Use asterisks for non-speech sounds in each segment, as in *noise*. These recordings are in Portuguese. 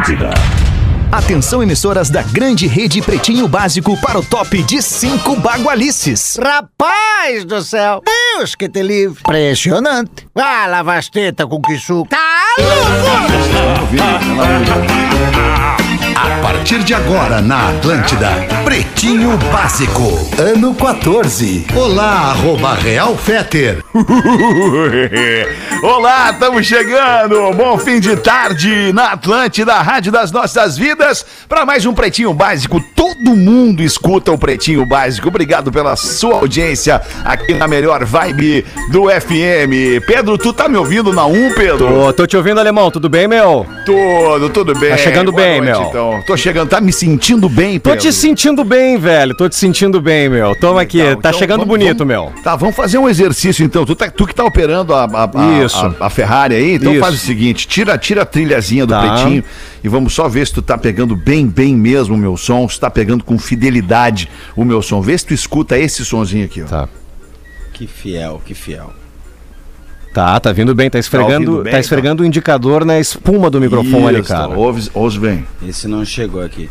Atlântida. Atenção, emissoras da grande rede Pretinho Básico para o top de cinco bagualices. Rapaz do céu! Deus que te livre! Impressionante! Ah, lava as tetas com que suco! Tá *laughs* A partir de agora na Atlântida, Pretinho Básico, ano 14. Olá, arroba Real Feter. *laughs* Olá, estamos chegando. Bom fim de tarde na Atlântida, Rádio das Nossas Vidas, para mais um Pretinho Básico. Todo mundo escuta o Pretinho Básico. Obrigado pela sua audiência aqui na melhor vibe do FM. Pedro, tu tá me ouvindo na 1, Pedro? Ô, tô te ouvindo, alemão, tudo bem, meu? Tudo, tudo bem. Tá chegando Boa bem, noite, meu. Então, tô chegando, tá me sentindo bem, Tô Pedro? te sentindo bem, velho. Tô te sentindo bem, meu. Toma aqui, Então, tá então, chegando vamos- bonito, vamos- meu. Tá, vamos fazer um exercício então. Tu, tá- tu que tá operando a, a- a- Isso. a- a Ferrari aí, então Isso. faz o seguinte: tira, tira a trilhazinha do Tá. pretinho e vamos só ver se tu tá pegando bem, bem mesmo o meu som, se tá pegando com fidelidade o meu som. Vê se tu escuta esse sonzinho aqui, ó. Tá. Que fiel, que fiel. Tá, tá vindo bem, tá esfregando, ouvindo bem, tá esfregando o indicador na espuma do microfone, Isso, cara. Ouve, ouve bem. Esse não chegou aqui.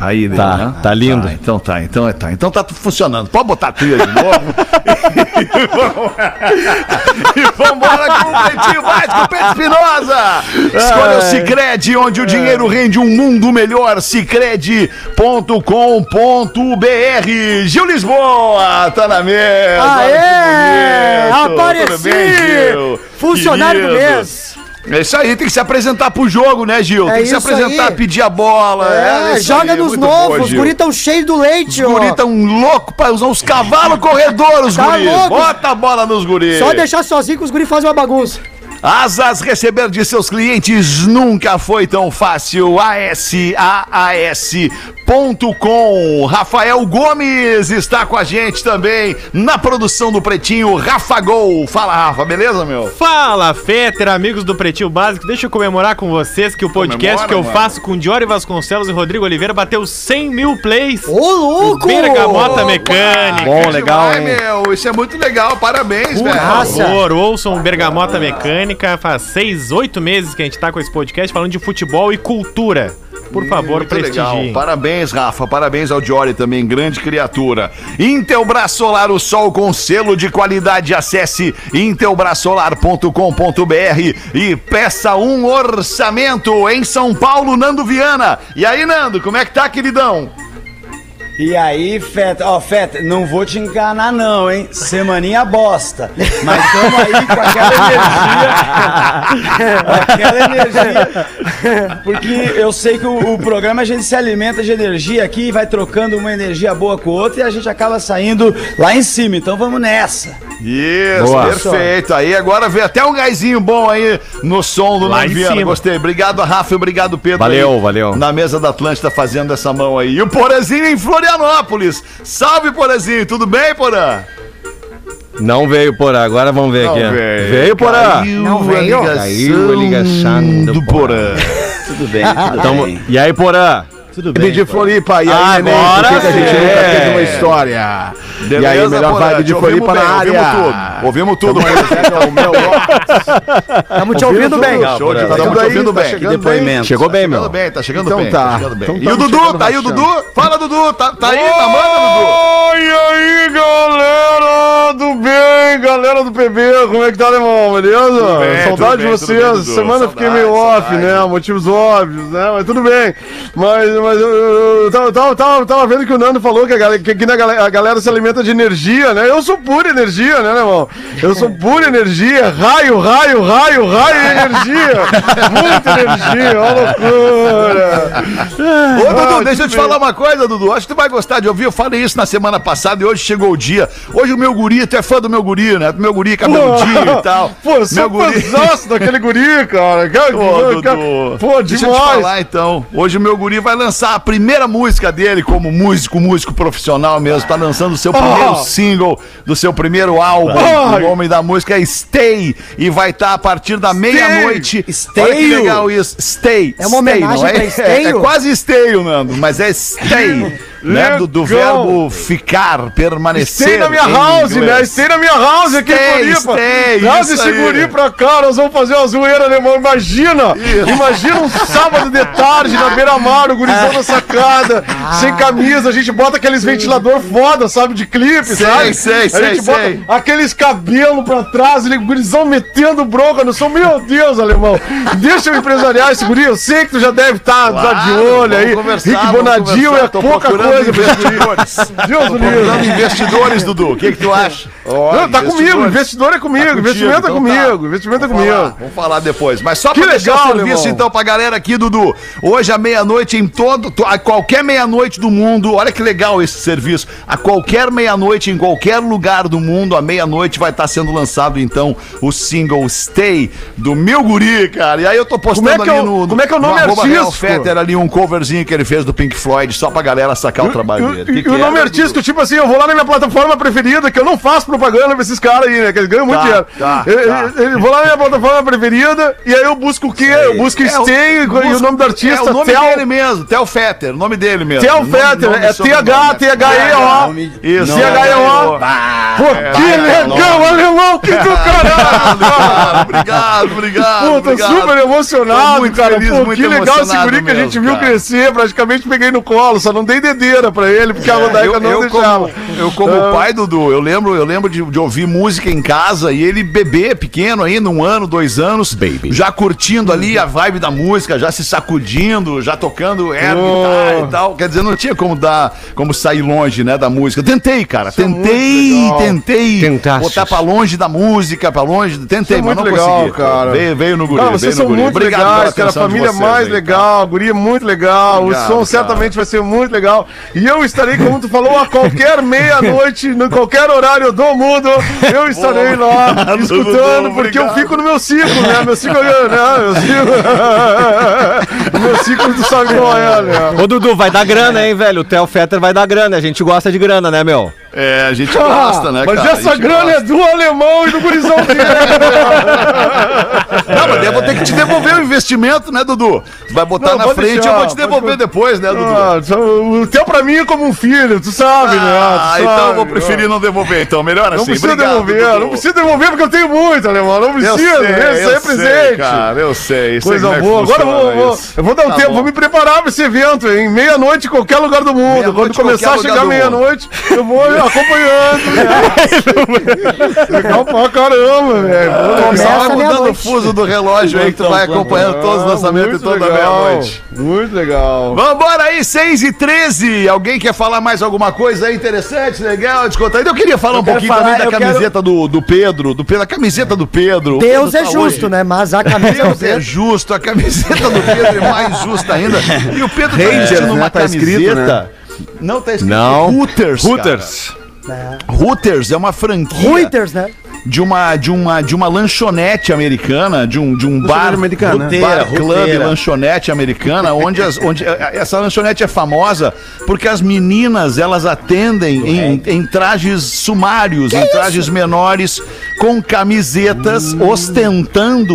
Aí, Tá, né? tá lindo. Tá, então tá, então é tá. Então tá tudo funcionando. Pode botar a trilha de novo. *laughs* e vambora com o Pretinho Básico, Pedro Espinosa. Escolha o Cicred, onde o dinheiro rende um mundo melhor. Cicred.com.br. Gil Lisboa, tá na mesa. Aê! Apareci! Bem? Funcionário do mês! É isso aí, tem que se apresentar pro jogo, né, Gil? É tem que se apresentar, aí. pedir a bola. É, isso joga aí, nos muito bom, novos, os Gil. guri tão cheios do leite, Os ó. guri tão loucos pra usar os cavalos corredores, Tá guri. louco. Bota a bola nos guri. Só deixar sozinho que os guri fazem uma bagunça. Asas receber de seus clientes nunca foi tão fácil. ASAAS.com. Rafael Gomes está com a gente também na produção do Pretinho. Rafa Gol. Fala, Rafa, beleza, meu? Fala, Fetter, amigos do Pretinho Básico. Deixa eu comemorar com vocês que o podcast Comemora, que eu mano. faço com Diori Vasconcelos e Rodrigo Oliveira bateu 100 mil plays. Ô, louco! Bergamota Mecânica. Bom, legal, hein? meu, isso é muito legal. Parabéns, Por velho. Nossa. favor, ouçam Bergamota Mecânica. Faz seis, oito meses que a gente tá com esse podcast falando de futebol e cultura. Por favor, Muito legal. prestigiem. Parabéns, Rafa. Parabéns ao Diori também, grande criatura. Intelbras Solar, o sol com selo de qualidade. Acesse intelbrasolar.com.br e peça um orçamento em São Paulo, Nando Viana. E aí, Nando, como é que tá, queridão? E aí, Feta, ó, Feta, não vou te enganar não, hein? Semaninha bosta. Mas tamo aí com aquela energia. aquela energia. Porque eu sei que o, o programa a gente se alimenta de energia aqui, vai trocando uma energia boa com outra e a gente acaba saindo lá em cima. Então vamos nessa. Isso, Boa. perfeito. Aí agora vê até um gásinho bom aí no som do cima. Gostei. Obrigado, Rafa. e Obrigado, Pedro. Valeu, aí, valeu. Na mesa da Atlântida fazendo essa mão aí. E o Porazinho em Florianópolis. Salve, Porazinho. Tudo bem, Porã? Não veio Porã, agora vamos ver Não aqui. veio. Veio Porã. Caiu Não a veio? ligação Caiu a ligação do do Porã. Tudo bem, tudo Tamo- bem. E aí, Porã? Tudo Vibe de Floripa, e aí, né? Agora Por que que a gente nunca teve uma história? e aí, melhor Porã? vibe de Te Floripa na bem, área. Ouvimos tudo. Ouvimos tudo. Então, meu, *laughs* Tamo te ouvindo bem. Show de Tá bola. tudo Te aí, ouvindo tá bem. chegando Que depoimento. Chegou bem, Chegando meu. bem, tá chegando Então bem. tá. Tá chegando bem. Então e tá o Dudu? chegando Tá aí o. Dudu? Fala, Dudu. Tá, tá aí? Tá manda, Dudu. Oi, aí, galera do bem, galera do PB, como é que tá, alemão? Beleza? bem, Saudade tudo de bem, tudo vocês. bem, Dudu. Semana eu fiquei Saudade, meio off, saudade. né? Motivos óbvios, né? Mas tudo bem. Mas, mas eu, eu, eu tava, tava, tava, tava vendo que o Nando falou que, a galera, que aqui na galera, a galera se alimenta de energia, né? Eu sou pura energia, né, alemão? Eu sou pura energia, raio, raio, raio, raio e energia. *laughs* Muita energia, uma loucura. Ô, Dudu, Ah, deixa eu te bem. falar uma coisa, Dudu. Acho que tu vai gostar de ouvir. Eu falei isso na semana passada e hoje chegou o dia. Hoje o meu guri, tu é fã do meu guri, né? Do meu guri *laughs* cabeludinho e tal. Pô, meu guri. daquele guri, cara. *laughs* Pô, cara, Dudu. Pô, Deixa eu te demais. falar então. Hoje o meu guri vai lançar a primeira música dele como músico, músico profissional mesmo. Tá lançando o seu primeiro Ah. single do seu primeiro álbum. Ai. O nome da música é Stay e vai estar a partir da meia-noite. Stay. Olha que legal isso. Stay. É uma Stay, homenagem não pra é? Esteio? *laughs* É, é quase Esteio, Nando, mas é Stay. *laughs* né? Do, do verbo ficar, permanecer. Stay na minha house, inglês. né? Stay na minha house aqui Stay, em Floripa. stay, Traz isso esse guri pra cá, nós vamos fazer uma zoeira, alemão. Imagina! Imagina um sábado de tarde na beira-mar, o gurizão na sacada, sem camisa, a gente bota aqueles ventilador foda, sabe, de clipe, Sei, sabe? sei, a sei, gente bota sei. aqueles cabelos pra trás, o gurizão metendo bronca no som. Meu Deus, alemão, deixa eu empresariar esse guri, eu sei que tu já deve estar Claro, de olho aí. Rick Bonadinho é pouca procurando coisa investidores. Deus livre. *laughs* investidores, Dudu. O que, que tu acha? Não, tá comigo, investidor é comigo, contigo, investimento é então comigo, tá. investimento é comigo. falar, vamos falar depois. Mas só Que pra deixar legal, o serviço, irmão. então, pra galera aqui, Dudu. Hoje, à meia-noite, em todo. to- A qualquer meia-noite do mundo. Olha que legal esse serviço. A qualquer meia-noite, em qualquer lugar do mundo, à meia-noite, vai estar sendo lançado, então, o single Stay do Meu Guri, cara. E aí eu tô postando Como é que ali é o- no. como é que é o nome Real artístico? Fetter, ali um coverzinho que ele fez do Pink Floyd, só pra galera sacar o trabalho dele. E, Que que o é, nome Dudu? artístico, tipo assim, eu vou lá na minha plataforma preferida, que eu não faço propaganda pra esses caras aí, né? Que eles ganham muito Tá, dinheiro. tá, eu, tá. eu- eu vou lá na minha plataforma preferida, e aí eu busco o quê? Eu busco É, o- Stay e o nome do artista, É o nome Theo- dele mesmo, Theo Fetter, o nome dele mesmo. Theo Fetter, é sobrenome. TH, THEO. Nome- Isso, THEO. Pô, que legal, alemão, que do caralho! Obrigado, obrigado. Pô, tô super emocionado, muito cara. Pô, muito que legal esse guri que a gente viu crescer. Praticamente peguei no colo, só não dei dedeira pra ele, porque a Rodaica eu, não eu deixava. como, eu como Ah. pai, Dudu, eu lembro, eu lembro de, de ouvir música em casa e ele bebê pequeno ainda, um ano, dois anos, já curtindo ali a vibe da música, já se sacudindo, já tocando air, Oh. e tal. Quer dizer, não tinha como dar, como sair longe, né, da música. Tentei, cara, tentei, é muito legal. tentei Tentaste. botar pra longe da música, pra longe, tentei, Isso é mas não legal, consegui. cara. Veio, veio no guri, Cara, veio vocês no são guri. muito Obrigado legais, cara. A família vocês mais aí, legal, a guria é muito legal, Obrigado, o som cara. certamente vai ser muito legal. E eu estarei, como tu falou, a qualquer meia-noite, em qualquer horário do mundo, eu estarei lá Obrigado, escutando, porque eu obrigado. fico no meu ciclo, né? Meu ciclo, né? Meu ciclo, *laughs* meu ciclo tu sabe qual é, né? Ô, Dudu, vai dar grana, hein, velho? O Theo Fetter vai dar grana. A gente gosta de grana, né, meu? É, a gente gosta, né, Mas cara? A essa grana gosta. é do alemão e do gurizão dele. Não, mas daí eu vou ter que te devolver o investimento, né, Dudu? Tu vai botar Não, na pode frente deixar, eu vou te pode devolver colocar. depois, né, Dudu? Ah, o teu pra mim é como um filho, tu sabe, né? Ah, Tu então eu sabe, vou preferir não devolver, então. Melhor Não assim. precisa Obrigado, devolver, Dudu. não precisa devolver porque eu tenho muito, alemão. Não Eu precisa, isso aí é presente. cara, eu sei. sei Coisa é boa. Agora eu vou, vou- isso. eu vou dar um Tá tempo, bom. vou me preparar pra esse evento, em meia-noite em qualquer lugar do mundo. Quando começar a chegar meia-noite, eu vou *laughs* acompanhando. né? *laughs* Legal pra caramba, velho. Só começar vai a mudando o fuso do relógio aí que tu vai acompanhando todos os lançamentos toda meia-noite. Muito legal. Vambora aí, 6 e 13 Alguém quer falar mais alguma coisa aí interessante, legal, descontraído? Eu queria falar um quero pouquinho falar, também da eu quero- camiseta do, do Pedro, do Pedro, a camiseta do Pedro. Deus Pedro é tá justo, hoje- né? Mas a camisa do Deus é Pedro. justo, a camiseta do Pedro é mais justa ainda. E o Pedro tá Rangers, vestindo né? uma Tá camiseta. escrito, né? Não tá escrito. Não. Hooters. Hooters. cara. Hooters é uma franquia Reuters, né? de uma de uma de uma lanchonete americana, de um de um bar, americana, né? bar Roteira, club roteira. lanchonete americana, onde as, onde eh, essa lanchonete é famosa porque as meninas elas atendem em, em trajes sumários, em trajes menores, com camisetas ostentando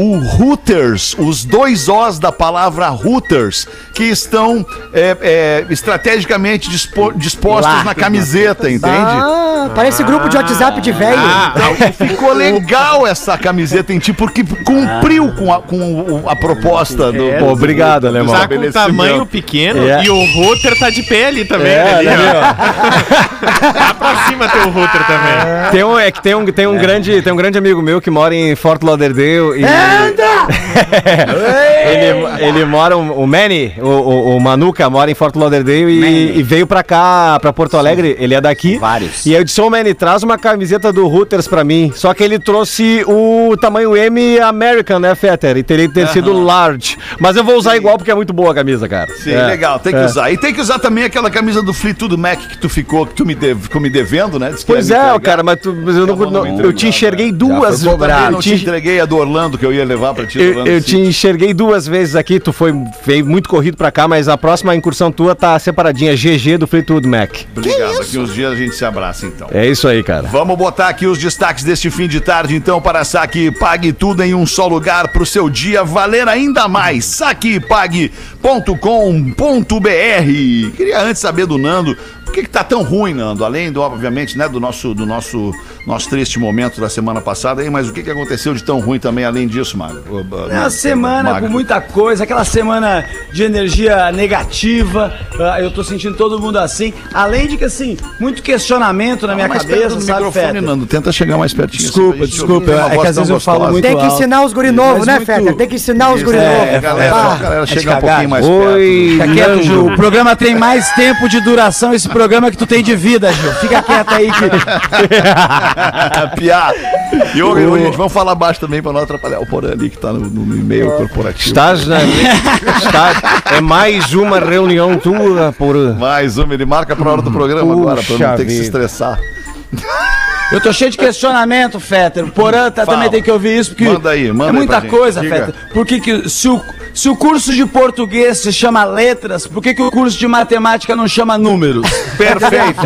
o Hooters, os dois Os da palavra Hooters, que estão é, é, estrategicamente dispo- dispostos na camiseta, entende? Ah, parece grupo de WhatsApp de velho. Então, ficou legal essa camiseta em ti, porque cumpriu com a, com o- a proposta do. Pô, obrigado, alemão. Tá com tamanho pequeno É. e o router tá de pé ali também. É, ali, ali, ó. Pra cima teu router também. Tem um, é que tem um, tem um grande, tem um grande amigo meu que mora em Fort Lauderdale e *laughs* ele, ele mora o, o Manny, o, o, o Manuca mora em Fort Lauderdale e, e veio pra cá, pra Porto Alegre. Ele é daqui. Vários. E eu disse, ô Manny, traz uma camiseta do Hooters pra mim. Só que ele trouxe o tamanho M American, né, Fetter? E teria que ter sido large. Mas eu vou usar igual porque é muito boa a camisa, cara. Sim, É. legal, tem que É. usar. E tem que usar também aquela camisa do Fleetwood Mac que tu ficou, que tu me, deve, ficou me devendo, né? Disse que Pois é, cara, mas, tu, mas eu, não, Acabou não não- me eu te enxerguei duas Eu vezes. também não Eu te te, entreguei a do Orlando que eu ia levar pra ti. eu, eu te enxerguei duas vezes aqui, tu foi veio muito corrido pra cá, mas a próxima incursão tua tá separadinha, GG do Fleetwood Mac. Obrigado. Daqui uns dias a gente se abraça então. É isso aí, cara. Vamos botar aqui os destaques deste fim de tarde, então, para Saque Pague tudo em um só lugar para o seu dia valer ainda mais. Saquepague.com.br. Queria antes saber do Nando, por que, que tá tão ruim, Nando? Além do, obviamente, né, do nosso, do nosso, nosso triste momento da semana passada aí, mas o que, que aconteceu de tão ruim também além disso, Magro? É uma semana com muita coisa, aquela semana de energia negativa. ah, Eu tô sentindo todo mundo assim. Além de que, assim, muito questionamento na minha mais perto cabeça, do sabe, microfone? Nando. Tenta chegar mais pertinho. Desculpa, assim, pra gente desculpa, ouvir uma é que às vezes eu falo muito Tem que ensinar os guri né, muito- Fetter? Tem que ensinar os guri É, novos. galera, Ah, a galera de chegar um pouquinho mais Oi, Fica quieto, Gil. O programa tem mais tempo de duração esse programa que tu tem de vida, Gil. Fica quieto aí que. *laughs* Piada. E hoje, hoje, gente, vamos falar baixo também pra não atrapalhar o Porã ali que tá no, no e-mail corporativo. Estás na. Está- é mais uma reunião tua por. Mais uma, ele marca pra hora do programa Puxa agora, pra não ter que se estressar. *laughs* Eu tô cheio de questionamento, Fetter. O Porã tá- também tem que ouvir isso, porque Manda aí, manda é aí muita gente. coisa, Diga. Fetter. Por que, que se, o, se o curso de português se chama letras, por que, que o curso de matemática não chama números? *laughs* Perfeito.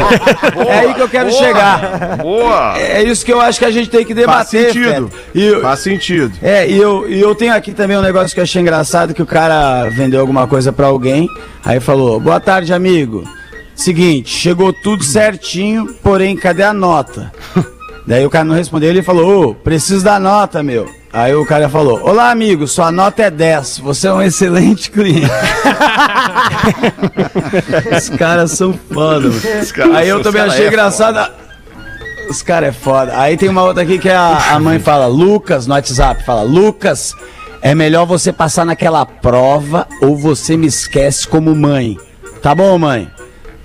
é aí que eu quero chegar. Boa. É isso que eu acho que a gente tem que Faz debater, sentido. Fetter. E Faz sentido. É, e eu, e eu tenho aqui também um negócio que eu achei engraçado, que o cara vendeu alguma coisa pra alguém, aí falou, boa tarde, amigo. Seguinte, chegou tudo certinho, porém, cadê a nota? *laughs* Daí o cara não respondeu, ele falou, ô, preciso da nota, meu. Aí o cara falou, olá, amigo, sua nota é 10, você é um excelente cliente. *laughs* Os caras são foda, mano. Aí eu também achei é engraçado. Os caras é foda. Aí tem uma outra aqui que a, a mãe fala, Lucas, no WhatsApp, fala, Lucas, é melhor você passar naquela prova ou você me esquece como mãe. Tá bom, mãe?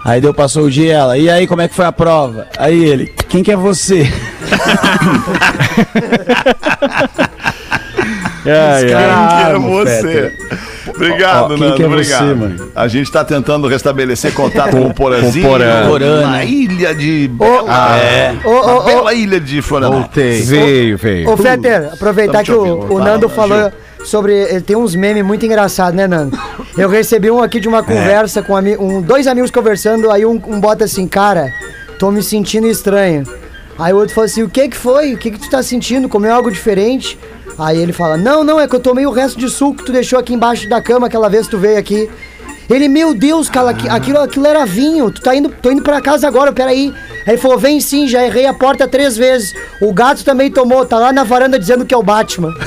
Aí deu, passou o dia e ela, e aí, como é que foi a prova? Aí ele, quem que é você? *laughs* Ai, ai. Quem que é você? Obrigado, Ó, Nando. que é obrigado. você, mano? A gente tá tentando restabelecer contato com o Porazinho. Com Porã. Porã, Na né? ilha de. Bela, É. Ô, ô, na ô, bela ilha de Florianópolis. Veio, veio. Ô, Fetter, aproveitar Tamo que o, ouvindo. o Nando Gil. Sobre. Ele tem uns memes muito engraçados, né, Nando? Eu recebi um aqui de uma conversa com ami- um, dois amigos conversando, aí um, um bota assim, cara, tô me sentindo estranho. Aí o outro falou assim: o que que foi? O que que tu tá sentindo? Comeu algo diferente? Aí ele fala: não, não, é que eu tomei o resto de suco que tu deixou aqui embaixo da cama aquela vez que tu veio aqui. Ele, meu Deus, cara, aqui- aquilo, aquilo era vinho. Tu tá indo, tô indo pra casa agora, peraí. Aí ele falou: vem sim, já errei a porta três vezes. O gato também tomou, tá lá na varanda dizendo que é o Batman. *laughs*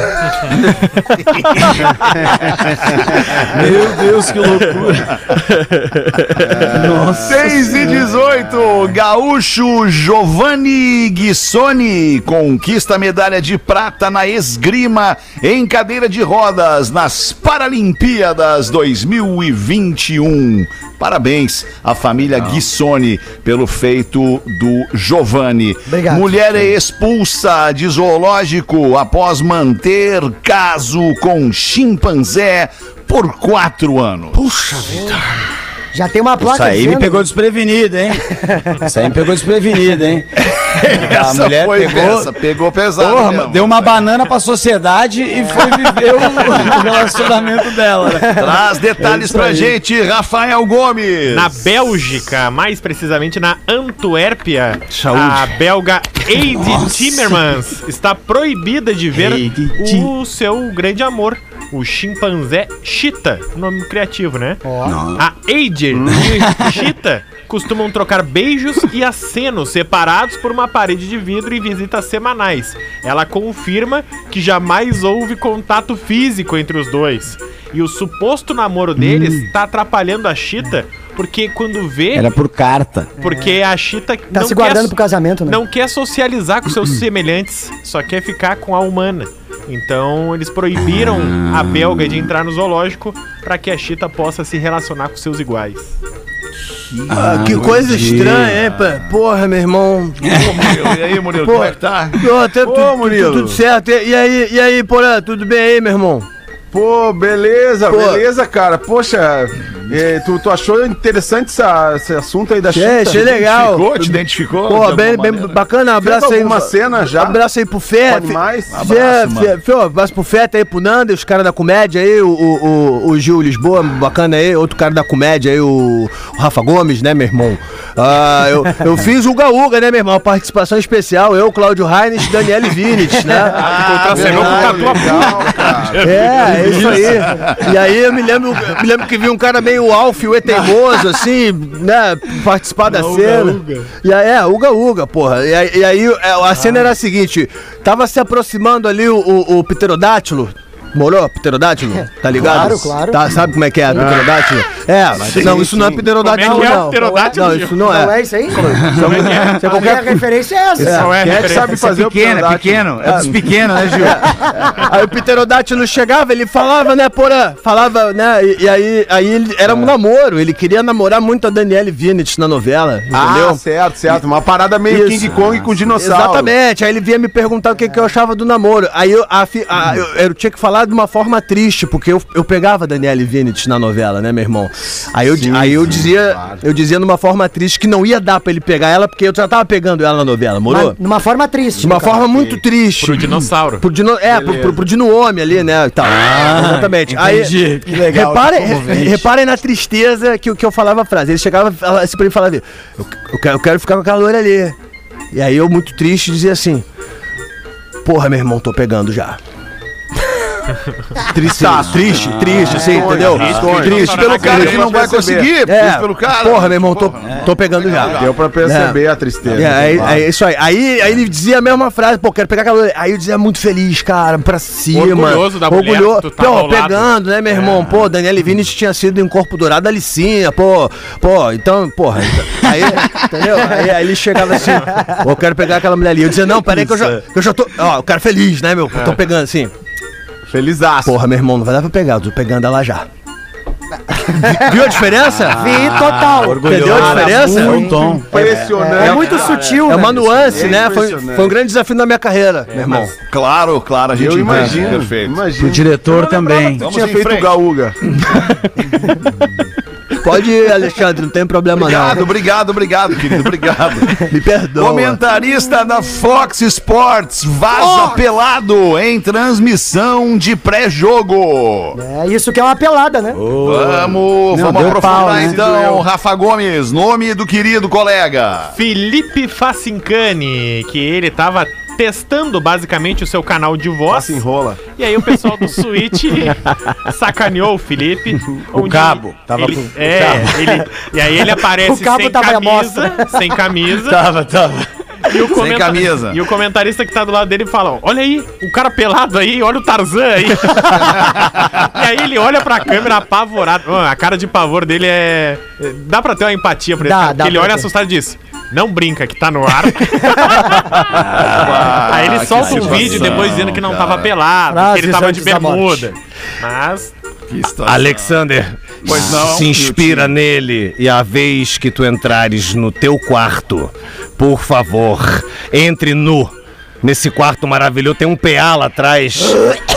Meu Deus, que loucura. *laughs* Nossa. 6 e 18, gaúcho Giovanni Guissoni conquista a medalha de prata na esgrima em cadeira de rodas nas Paralimpíadas 2021. Parabéns à família Guissoni pelo feito do Giovanni. Obrigado. Mulher é expulsa de zoológico após manter caso com chimpanzé por quatro anos. Puxa vida. Já tem uma placa Isso aí me dizendo- pegou desprevenido, hein? *laughs* Isso aí me pegou desprevenido, hein? *laughs* A Essa mulher foi pegou, essa, pegou pesado. porra, mesmo. deu uma banana pra sociedade e foi viver o, *laughs* o relacionamento dela. né? Traz detalhes É pra aí. gente, Rafael Gomes. Na Bélgica, mais precisamente na Antuérpia, Saúde. a belga Heidi Timmermans está proibida de ver o seu grande amor, o chimpanzé Cheetah, nome criativo, né? A Heidi e o Cheetah costumam trocar beijos e acenos separados por uma parede de vidro e visitas semanais. Ela confirma que jamais houve contato físico entre os dois. E o suposto namoro deles está atrapalhando a Cheetah porque quando vê Era por carta. porque a Chita Tá se guardando pro casamento, né? não quer socializar com seus *clears throat* semelhantes, só quer ficar com a humana. Então eles proibiram a belga de entrar no zoológico para que a Chita possa se relacionar com seus iguais. Ah, que coisa estranha, hein, pá? Porra, meu irmão. E aí, Murilo, como é que tá? Ô, tá tu- tu- Murilo. Tudo certo. E aí, e aí, Porã, tudo bem aí, meu irmão? Pô, beleza, Pô. beleza, cara. Poxa, eh, tu, tu achou interessante essa- esse assunto aí da Achei, Chita? achei legal. Ficou? Te identificou? Pô, bem, bem bacana, um abraço aí. alguma cena já? Abraço aí pro Fé. animais? Abraço, Fé, Fé, um abraço pro Feta aí, pro Nando, os caras da comédia aí, o, o, o, o Gil Lisboa, bacana aí, outro cara da comédia aí, o, o Rafa Gomes, né, meu irmão? Ah, eu, eu fiz o Uga Uga, né, meu irmão? Participação especial, eu, Cláudio Reines e Daniele Vinitz, né? O Tatu legal, cara. É, é isso aí. *laughs* E aí eu me lembro, me lembro que vi um cara meio Alf, o teimoso, *laughs* assim, né, participar da cena. E aí, é, Uga Uga, porra. E aí, e aí, é, a cena era a seguinte, tava se aproximando ali o, o, o pterodátilo. Morou? Pterodátilo? Tá ligado? Claro, claro. Tá, sabe como é que é? Pterodátilo? É, mas não, isso não é pterodátilo, Como é que é não. pterodátilo, Não, Gil? isso não Não é. é isso aí? Isso é A qualquer minha referência é essa. Qual é a Quem é que referência? sabe fazer o Pequeno, é pterodátilo? pequeno. É dos pequenos, né, Gil? *laughs* Aí o pterodátilo chegava, ele falava, né, porra, falava, né, e, e aí, aí ele, era um namoro, ele queria namorar muito a Daniele Vinitz na novela, entendeu? Ah, certo, certo. Uma parada meio Isso. King Kong com dinossauro. Exatamente, aí ele vinha me perguntar o que, que eu achava do namoro. Aí eu, a fi- a- eu, eu tinha que falar de uma forma triste, porque eu, eu pegava a Daniele Vinitz na novela, né, meu irmão? Aí eu, di- aí eu dizia, eu dizia numa forma triste que não ia dar pra ele pegar ela, porque eu já tava pegando ela na novela, morou? Mas Numa forma triste. De uma caso. forma muito triste. Pro dinossauro. Pro dino, é, pro, pro, pro dino homem ali, né? e tal. Exatamente. entendi. Que legal, Reparem, comovente. re- reparem na tristeza que, eu- que eu falava a frase. Ele chegava assim pra mim e falava: eu, eu, quero, eu quero ficar com aquela loira ali. E aí eu, muito triste, dizia assim: Porra, meu irmão, tô pegando já. Triste, triste, triste, assim, entendeu? Triste pelo cara que não vai conseguir. É, Triste pelo cara. porra, meu irmão, tô, tô pegando já. Deu pra perceber a tristeza. É, isso aí. aí. Aí ele dizia a mesma frase, pô, quero pegar aquela. Aí eu dizia muito feliz, cara, pra cima. Orgulhoso da mulher Orgulhoso. tava pô, pegando, né, meu irmão? Pô, Daniele Vinicius tinha sido em Corpo Dourado da Licinha, pô. Pô, então, porra. então- aí, entendeu? Aí, aí ele chegava assim, pô, eu quero pegar aquela mulher ali. Eu dizia, não, peraí que eu já, que eu já tô. Ó, o cara feliz, né, meu? Tô pegando assim. Felizaço. Porra, meu irmão, não vai dar pra pegar, eu tô pegando ela já. Vi- *laughs* Viu a diferença? Vi total. Entendeu a diferença? É o tom. Impressionante. É muito sutil, É uma né? nuance, É né? Foi, impressionante. foi um grande desafio na minha carreira, meu irmão. Claro, claro, a gente Eu imagino. Perfeito. Imagino. O diretor também. Vamos tinha feito frente. o gaúga. *laughs* Pode ir, Alexandre, não tem problema Obrigado, não. obrigado, obrigado, querido. Obrigado. *laughs* Me perdoa. Comentarista da Fox Sports vaza pelado em transmissão de pré-jogo. É isso que é uma pelada, né? Vamos, Não, vamos deu aprofundar pau, né? então, Rafa Gomes, nome do querido colega. Felipe Facincani, que ele tava testando basicamente o seu canal de voz. Se enrola. E aí o pessoal do Switch *laughs* sacaneou o Felipe. O cabo. Tava ele- com- o é, ele, e aí ele aparece *laughs* O cabo sem camisa, *laughs* sem camisa. Tava, tava. E o, comenta- camisa. e o comentarista que tá do lado dele fala: Olha aí, o cara pelado aí, olha o Tarzan aí. e aí ele olha pra câmera apavorado. Mano, a cara de pavor dele é. Dá pra ter uma empatia pra ele. Dá, dá ele olha ter. assustado e diz: Não brinca, que tá no ar. *laughs* aí ele Ah, solta um vídeo depois dizendo que não cara. tava pelado, que ele tava de bermuda. Mas. Alexander, Pois não, se inspira nele e a vez que tu entrares no teu quarto, por favor, entre nu. Nesse quarto maravilhoso tem um PA lá atrás.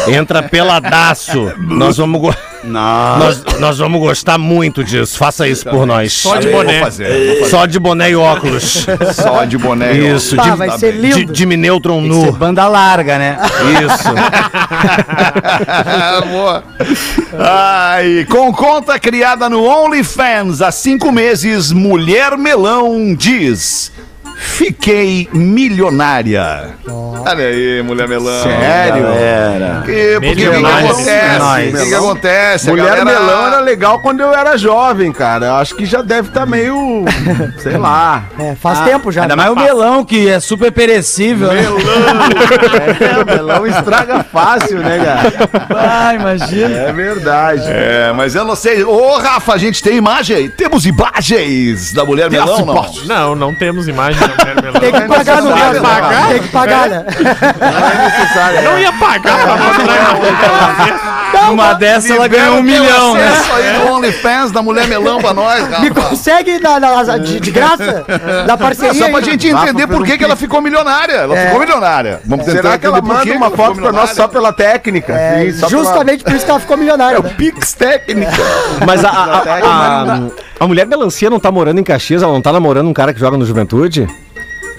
Entra peladaço. *laughs* Nós vamos, go- nós, nós vamos gostar muito disso. Faça isso por nós. Só de Eu vou boné. fazer, eu vou Só de boné e óculos. fazer. Só de boné. Isso, Tá, de, vai ser de, lindo. de Neutron Ser nu. banda larga, né? Isso. *laughs* Boa. Ai, com conta criada no OnlyFans há cinco meses, Mulher Melão diz: Fiquei milionária. Olha aí, Mulher Melão. Sério? Que, porque o que, acontece? Nós. O que, que acontece? A Mulher galera- melão era legal quando eu era jovem, cara. Eu acho que já deve estar meio. *laughs* sei lá. É, faz tempo já. Ainda né? mais o melão, que é super perecível. né? *laughs* É, melão estraga fácil, né, cara? Ah, imagina. É verdade. É, mas eu não sei. Ô, Rafa, a gente tem imagem? Temos imagens da Mulher Melão, não? Não, não temos imagem. Não. Tem que pagar no caso. pagar? Tem que pagar, né? Não ia pagar pra mostrar Uma dessa ela ganhou um milhão, né? Isso aí no OnlyFans da Mulher Melão pra nós, Me rapaz. consegue na, na- de, de graça? Da parceria. Só pra aí. gente entender por que, que ela ficou milionária. Ela É. ficou milionária. Vamos tentar Será que ela manda uma foto pra nós só pela técnica? É, Sim, só pela- justamente por isso que ela ficou milionária. né? Pix técnica. *laughs* Mas a, a, a, a- a mulher melancia não tá morando em Caxias, ela não tá namorando um cara que joga no Juventude?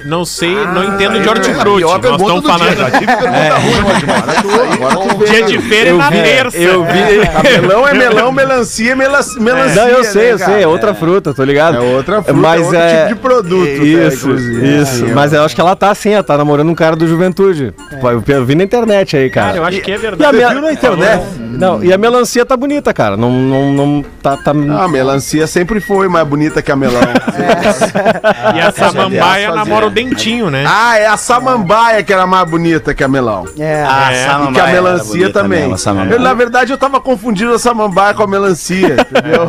Não sei, não entendo de hortifruti. Pior Nós pergunta estamos do dia. falando Já tive pergunta ruim hoje, dia de feira e na terça. Eu vi. Melão é melão, melancia é mela- melancia. Não, eu sei, né, eu sei, é outra fruta, tô ligado? É outra fruta, mas é outro é... tipo de produto, né, Isso, isso. É, mas eu acho que ela tá assim, ela tá namorando um cara do Juventude. Pô, Eu vi na internet aí, cara. Cara, eu acho que é a verdade. me- viu na internet? Não, e a melancia tá bonita, cara. Não, não, não tá, tá... Ah, a melancia sempre foi mais bonita que a melão. *laughs* E a samambaia namora o dentinho, né? Ah, é a samambaia que era mais bonita que a melão. É. Ah, É, samambaia E que a melancia bonita também. mesmo, a. Eu, na verdade, eu tava confundindo a samambaia com a melancia, *laughs* entendeu?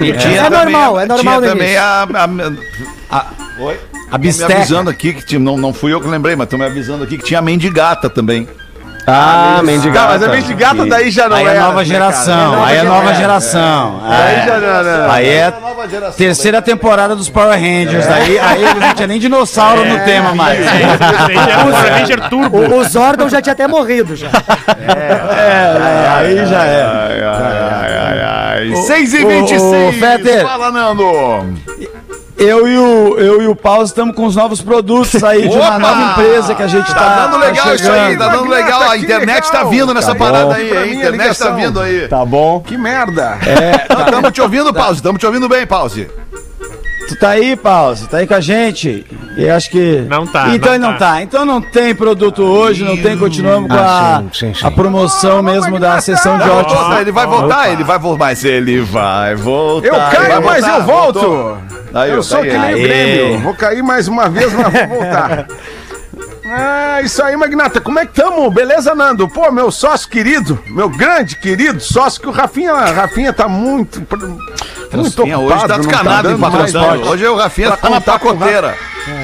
E tinha É também normal, a- é normal Tinha também início. a... a- Oi? A Tô me avisando aqui que tinha, não, não fui eu que lembrei, mas estão me avisando aqui que tinha a mendigata também. Ah, Tá, mendigata. mas a mendigata daí já não Aí é. é nova geração, aí é nova É. geração. Aí É. já não. Aí é terceira temporada dos Power Rangers. Aí, aí não tinha nem dinossauro no tema mais. O *laughs* Ranger Turbo. O, Zordon já tinha até morrido já. É, aí já é. Ai, ai, ai, ai. 6 e ô, 26 ô, Fetter. Fala, Nando. Eu e o, eu e o Paulo estamos com os novos produtos aí de uma nova empresa que a gente tá. Tá dando legal isso aí, tá dando legal. A internet tá legal. vindo nessa Tá parada aí? A internet tá ligação. vindo aí. Tá bom. Que merda. Estamos te ouvindo, Pause. Estamos te ouvindo bem, Pause. Tu tá aí, Paulo? Tá aí com a gente? E acho que. Não tá, Então não ele não tá. tá. Então não tem produto hoje, não tem. Continuamos com a, Ah, sim, sim, sim. a promoção mesmo da sessão de Volta, ótica. ele vai voltar, ele vai voltar, mas ele vai voltar. Eu caio, mas voltar, eu volto. voltou. Aí, eu tá sou aí. que nem o. Grêmio. Vou cair mais uma vez, mas vou voltar. *laughs* Ah, isso aí, Magnata. Como é que tamo? Beleza, Nando? Pô, meu sócio querido, meu grande querido sócio, que o Rafinha, Rafinha tá muito. Muito Rafinha hoje tá ocupado, descanado em dando mais patrocínio. Hoje o Rafinha Pra tá na pacoteira. É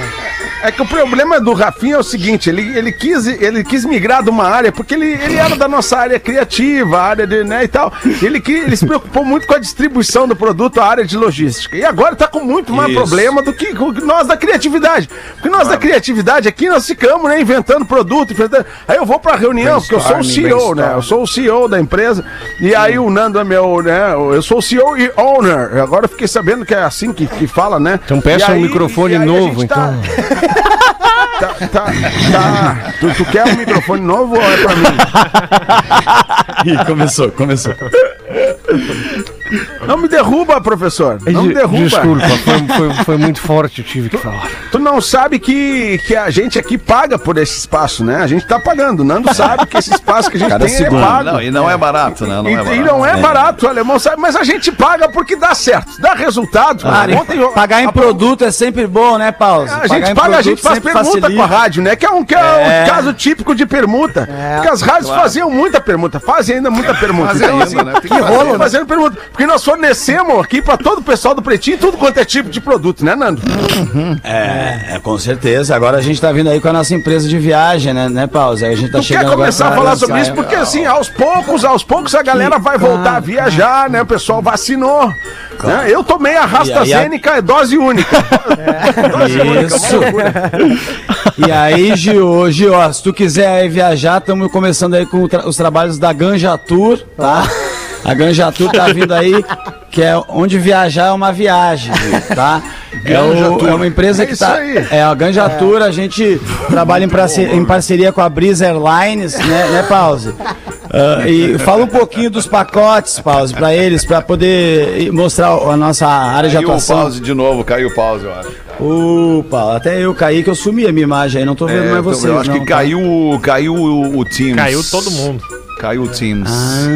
que o problema do Rafinha é o seguinte, ele, ele, quis, ele quis migrar de uma área, porque ele, ele era da nossa área criativa, a área de, né, e tal. Ele, ele se preocupou muito com a distribuição do produto, a área de logística. E agora tá com muito mais Isso. problema do que nós da criatividade. Porque nós da criatividade aqui, nós ficamos, né, inventando produto, inventando... Aí eu vou pra reunião, porque eu sou o CEO, né, eu sou o CEO da empresa, e aí o Nando é meu, né, eu sou o CEO e owner. Agora eu fiquei sabendo que é assim que, que fala, né. Então peça E um microfone e aí a novo, tá- então. *laughs* Tá, tá, tá. Tu, tu quer um microfone novo ou é pra mim? *laughs* Ih, começou, começou. Não me derruba, professor. Não me derruba. Desculpa, foi, foi, foi muito forte, eu tive que falar. Tu não sabe que, que a gente aqui paga por esse espaço, né? A gente tá pagando. O Nando sabe que esse espaço que a gente Cada tem segundo. é pago. Não, e não é barato, né? Não E, é barato. e não é barato, o alemão sabe, mas a gente paga porque dá certo, dá resultado. Claro, Ontem pagar em a- produto é sempre bom, né, Paulo? A gente paga, a gente faz permuta com a rádio, né? Que é um, que é É. um caso típico de permuta. Porque as rádios faziam muita permuta, fazem ainda muita permuta. Fazem Então, ainda, né? Que rolo, né? fazendo permuta. Porque nós fornecemos aqui pra todo o pessoal do Pretinho tudo quanto é tipo de produto, né, Nando? É, é, com certeza. Agora a gente tá vindo aí com a nossa empresa de viagem, né, né, Paulo? A gente tá Tu quer chegando agora começar a falar sobre isso? Porque assim, aos poucos, aos poucos a galera vai voltar a viajar, né? O pessoal vacinou. né? Eu tomei a AstraZeneca, é dose única. *laughs* Dose única, Isso. E aí, Gio, Gio, ó, se tu quiser aí viajar, estamos começando aí com tra- os trabalhos da Ganja Tour, tá? A Ganja Tour tá vindo aí, que é onde viajar é uma viagem, tá? É, o- é uma empresa É que isso tá. aí. É a Ganja Tour, a gente trabalha em, parce- em parceria com a Breeze Airlines, né, né Pause? Ah, e fala um pouquinho dos pacotes, Pause, pra eles, pra poder mostrar a nossa área de Caiu o atuação. pause de novo, caiu o pause, eu acho. Opa, até eu caí que eu sumi a minha imagem aí, não tô vendo É, mais vocês. eu acho não, que tá? caiu, caiu o, o Teams. Caiu todo mundo. Caiu o Teams. Ah,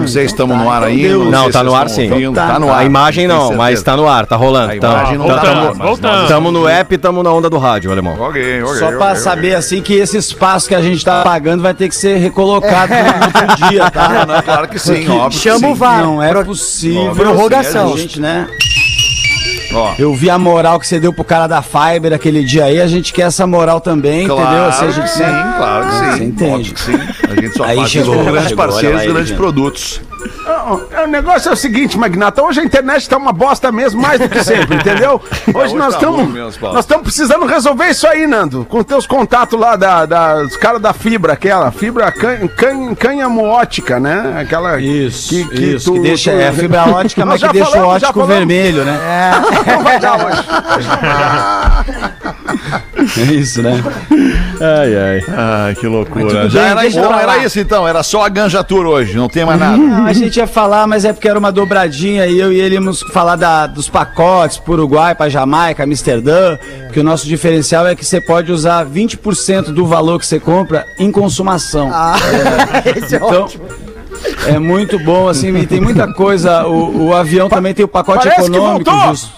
não sei se estamos tá, no ar então ainda. sei Não, se tá no ar sim. ouvindo, Tá. Tá no ar. A imagem não, mas tá no ar, tá rolando. A imagem não Tamo- tá no voltando. Tamo no app e tamo na onda do rádio, alemão. Ok, ok. Só pra ok, saber assim que esse espaço que a gente tá pagando vai ter que ser recolocado no outro dia, Não, tá? não, claro que sim, óbvio Chama o VAR. Não é Pro- possível. Prorrogação. A gente, né? Ó. Eu vi a moral que você deu pro cara da Fiber aquele dia aí, a gente quer essa moral também, entendeu? Assim, a gente sim, claro que sim. Você entende. Que sim. A gente só Aí faz chegou, grandes chegou, parceiros, grandes ele. produtos. Ah, O negócio é o seguinte, Magnata, hoje a internet tá uma bosta mesmo, mais do que sempre, *laughs* entendeu? Hoje Hoje nós tá estamos Paulo. nós estamos precisando resolver isso aí, Nando, com teus contatos lá da, da- dos caras da fibra, aquela fibra can, can, cânhamo ótica, né? Aquela Isso, que, que isso, tu- que deixa, tu- é *laughs* fibra ótica, mas que deixa o falamos, já ótico vermelho, né? *laughs* Não vai dar hoje. *laughs* É isso, né? Ai, ai. Ai, que loucura. Já bem, era, então, pra era isso então, era só a ganjatura hoje, não tem mais nada. Não, a gente ia falar, mas é porque era uma dobradinha e eu e ele íamos falar da- dos pacotes pro Uruguai, pra Jamaica, Amsterdã, que o nosso diferencial é que você pode usar 20% do valor que você compra em consumação. Ah, *laughs* esse é Então, ótimo. é muito bom, assim, tem muita coisa. O, o avião também tem o pacote parece que econômico. voltou. justo.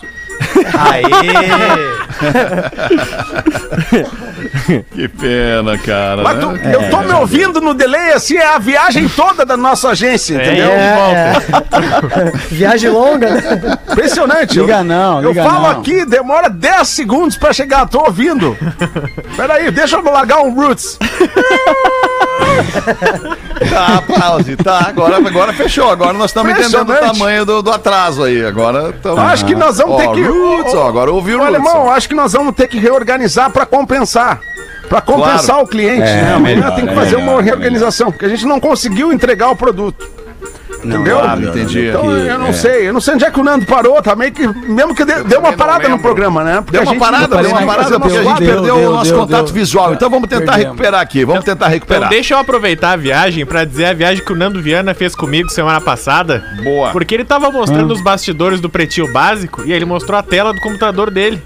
Aê! *laughs* Que pena, cara. Mas tu- né? eu tô me ouvindo no delay, assim, é a viagem toda da nossa agência, entendeu? É, *laughs* é. Viagem longa, né? Impressionante. Liga eu, não, Eu liga falo não. aqui, demora 10 segundos pra chegar, tô ouvindo. Peraí, deixa eu largar um Roots. *laughs* Tá, pause, tá. Agora, agora fechou. Agora nós estamos entendendo o tamanho do, do atraso aí. Agora tamo... Acho que nós vamos Ó, ter que. Roots, ó, agora ouvi o Roots. alemão, ó. Acho que nós vamos ter que reorganizar pra compensar. Pra compensar Claro. o cliente, É, né? Amanhã melhor, tem que é fazer melhor, uma reorganização, porque a gente não conseguiu entregar o produto. Entendeu? claro, entendi. Então eu não é. sei, eu não sei onde é que o Nando parou, tá meio que. Mesmo que deu, deu uma também não parada no programa, né? Porque Deu uma parada, não deu uma parada, porque a gente perdeu deu, o nosso deu, contato deu. visual. Então vamos tentar Perdemos. recuperar aqui. Vamos tentar Então recuperar. deixa eu aproveitar a viagem pra dizer a viagem que o Nando Viana fez comigo semana passada. Boa. Porque ele tava mostrando os bastidores do Pretinho Básico e aí ele mostrou a tela do computador dele.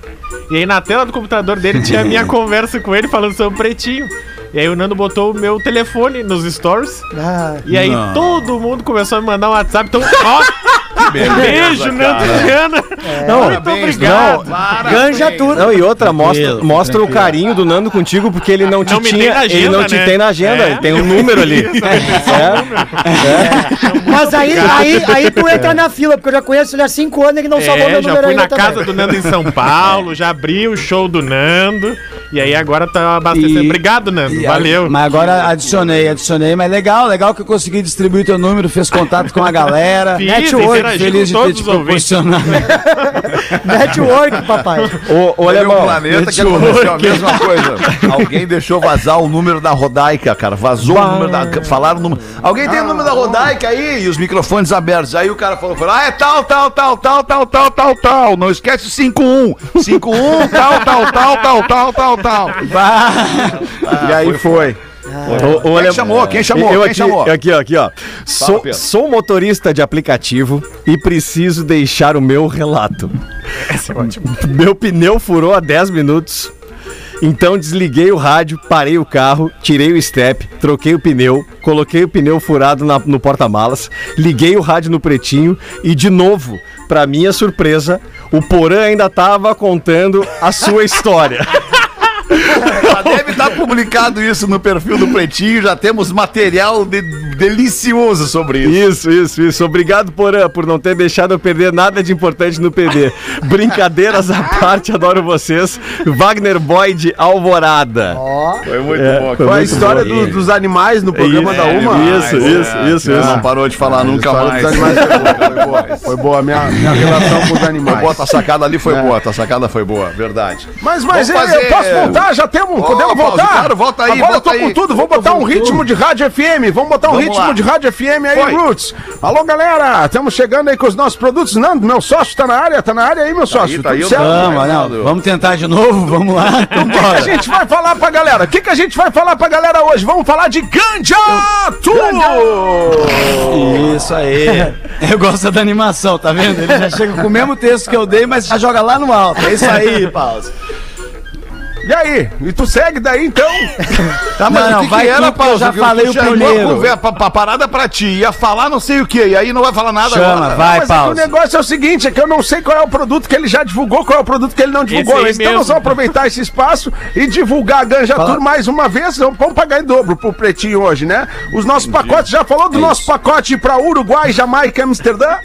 E aí na tela do computador dele tinha a minha *laughs* conversa com ele falando sobre o Pretinho. E aí o Nando botou o meu telefone nos stories. Ah, E aí todo mundo começou a me mandar um WhatsApp. Então, ó, beijo, Nando Viana. Não, Muito obrigado. ganja tudo. Não, e outra, mostra, Tranquilo, mostra o tranquilo. carinho do Nando contigo, porque ele não te Não me tem tinha. na ele agenda, não te né? tem na agenda, É. ele tem um número ali. *laughs* É. Mas aí, aí, aí tu entra na fila, porque eu já conheço ele há cinco anos e ele não salvou É, meu já número fui ainda na também. casa do Nando em São Paulo, já abri o show do Nando. E aí agora tá abastecendo. E- Obrigado, Nando. E Valeu. a- Mas agora adicionei, adicionei. Mas legal, legal que eu consegui distribuir teu número, fez contato com a galera. Fiz, network, Feliz de ter te proporcionado. Network, papai. Ô, ô Teve um Alemão, planeta que aconteceu a mesma coisa. Alguém deixou vazar o número da Rodaica, cara. Vazou o número da. Falaram o número. Alguém tem o número da Rodaica aí? E os microfones abertos. Aí o cara falou: falou, ah, é tal, tal, tal, tal, tal, tal, tal, tal. Não esquece o 51. 51, tal, tal, tal, tal, tal, tal, tal. E aí foi. ô, Quem chamou? Quem chamou? Eu Quem aqui, chamou? aqui, ó, aqui, ó. Sou, Pedro. sou motorista de aplicativo e preciso deixar o meu relato. Meu pneu furou há 10 minutos. Então desliguei o rádio, parei o carro, tirei o step, troquei o pneu, coloquei o pneu furado na- no porta-malas, liguei o rádio no pretinho e de novo, pra minha surpresa, o Porã ainda tava contando a sua história. *laughs* Já deve estar publicado isso no perfil do Pretinho. Já temos material de- delicioso sobre isso. Isso, isso, isso. Obrigado, Porã, por não ter deixado eu perder nada de importante no PD. Brincadeiras à parte, adoro vocês. Wagner Boy de Alvorada. Foi muito É, bom. foi Foi a história do- dos animais no programa Isso, da Uma. Isso, isso, isso, Não isso. parou de falar nunca história mais. dos animais foi boa. Foi boa, *laughs* a minha, minha relação com os Foi animais. boa, tua sacada ali foi boa, tua sacada foi boa, verdade. Mas, mas eu, fazer- eu posso voltar? Já temos? Ô, podemos voltar? claro, volta aí, Agora volta eu tô com aí. tudo. Vamos botar um ritmo de rádio FM. Vamos botar um Vamos ritmo lá. de rádio FM aí, Foi. Roots. Alô, galera. Estamos chegando aí com os nossos produtos. Nando, meu sócio tá na área. Tá na área aí, meu sócio. tá Tudo aí certo? Nando. Vamos, não, vamos tentar de novo, vamos lá. Então *laughs* O que, que a gente vai falar pra galera? O que, que a gente vai falar pra galera hoje? Vamos falar de Ganja Tour! Isso aí. *laughs* Eu gosto da animação, tá vendo? Ele já chega com o mesmo texto que eu dei, mas já joga lá no alto. É isso aí, pausa. E aí? E tu segue daí então? *laughs* Tá, mas Não, o não, que, vai que era, tu, que eu já falei o primeiro. a pa- pa- parada pra ti, ia falar não sei o que, e aí não vai falar nada Chama, agora. vai, Mas é que o pausa. negócio é o seguinte, é que eu não sei qual é o produto que ele já divulgou, qual é o produto que ele não divulgou. Então nós vamos aproveitar esse espaço e divulgar a Ganja Tour mais uma vez. Vamos vamos pagar em dobro pro Pretinho hoje, né? Os nossos pacotes, já falou do nosso pacote pra Uruguai, Jamaica e Amsterdã?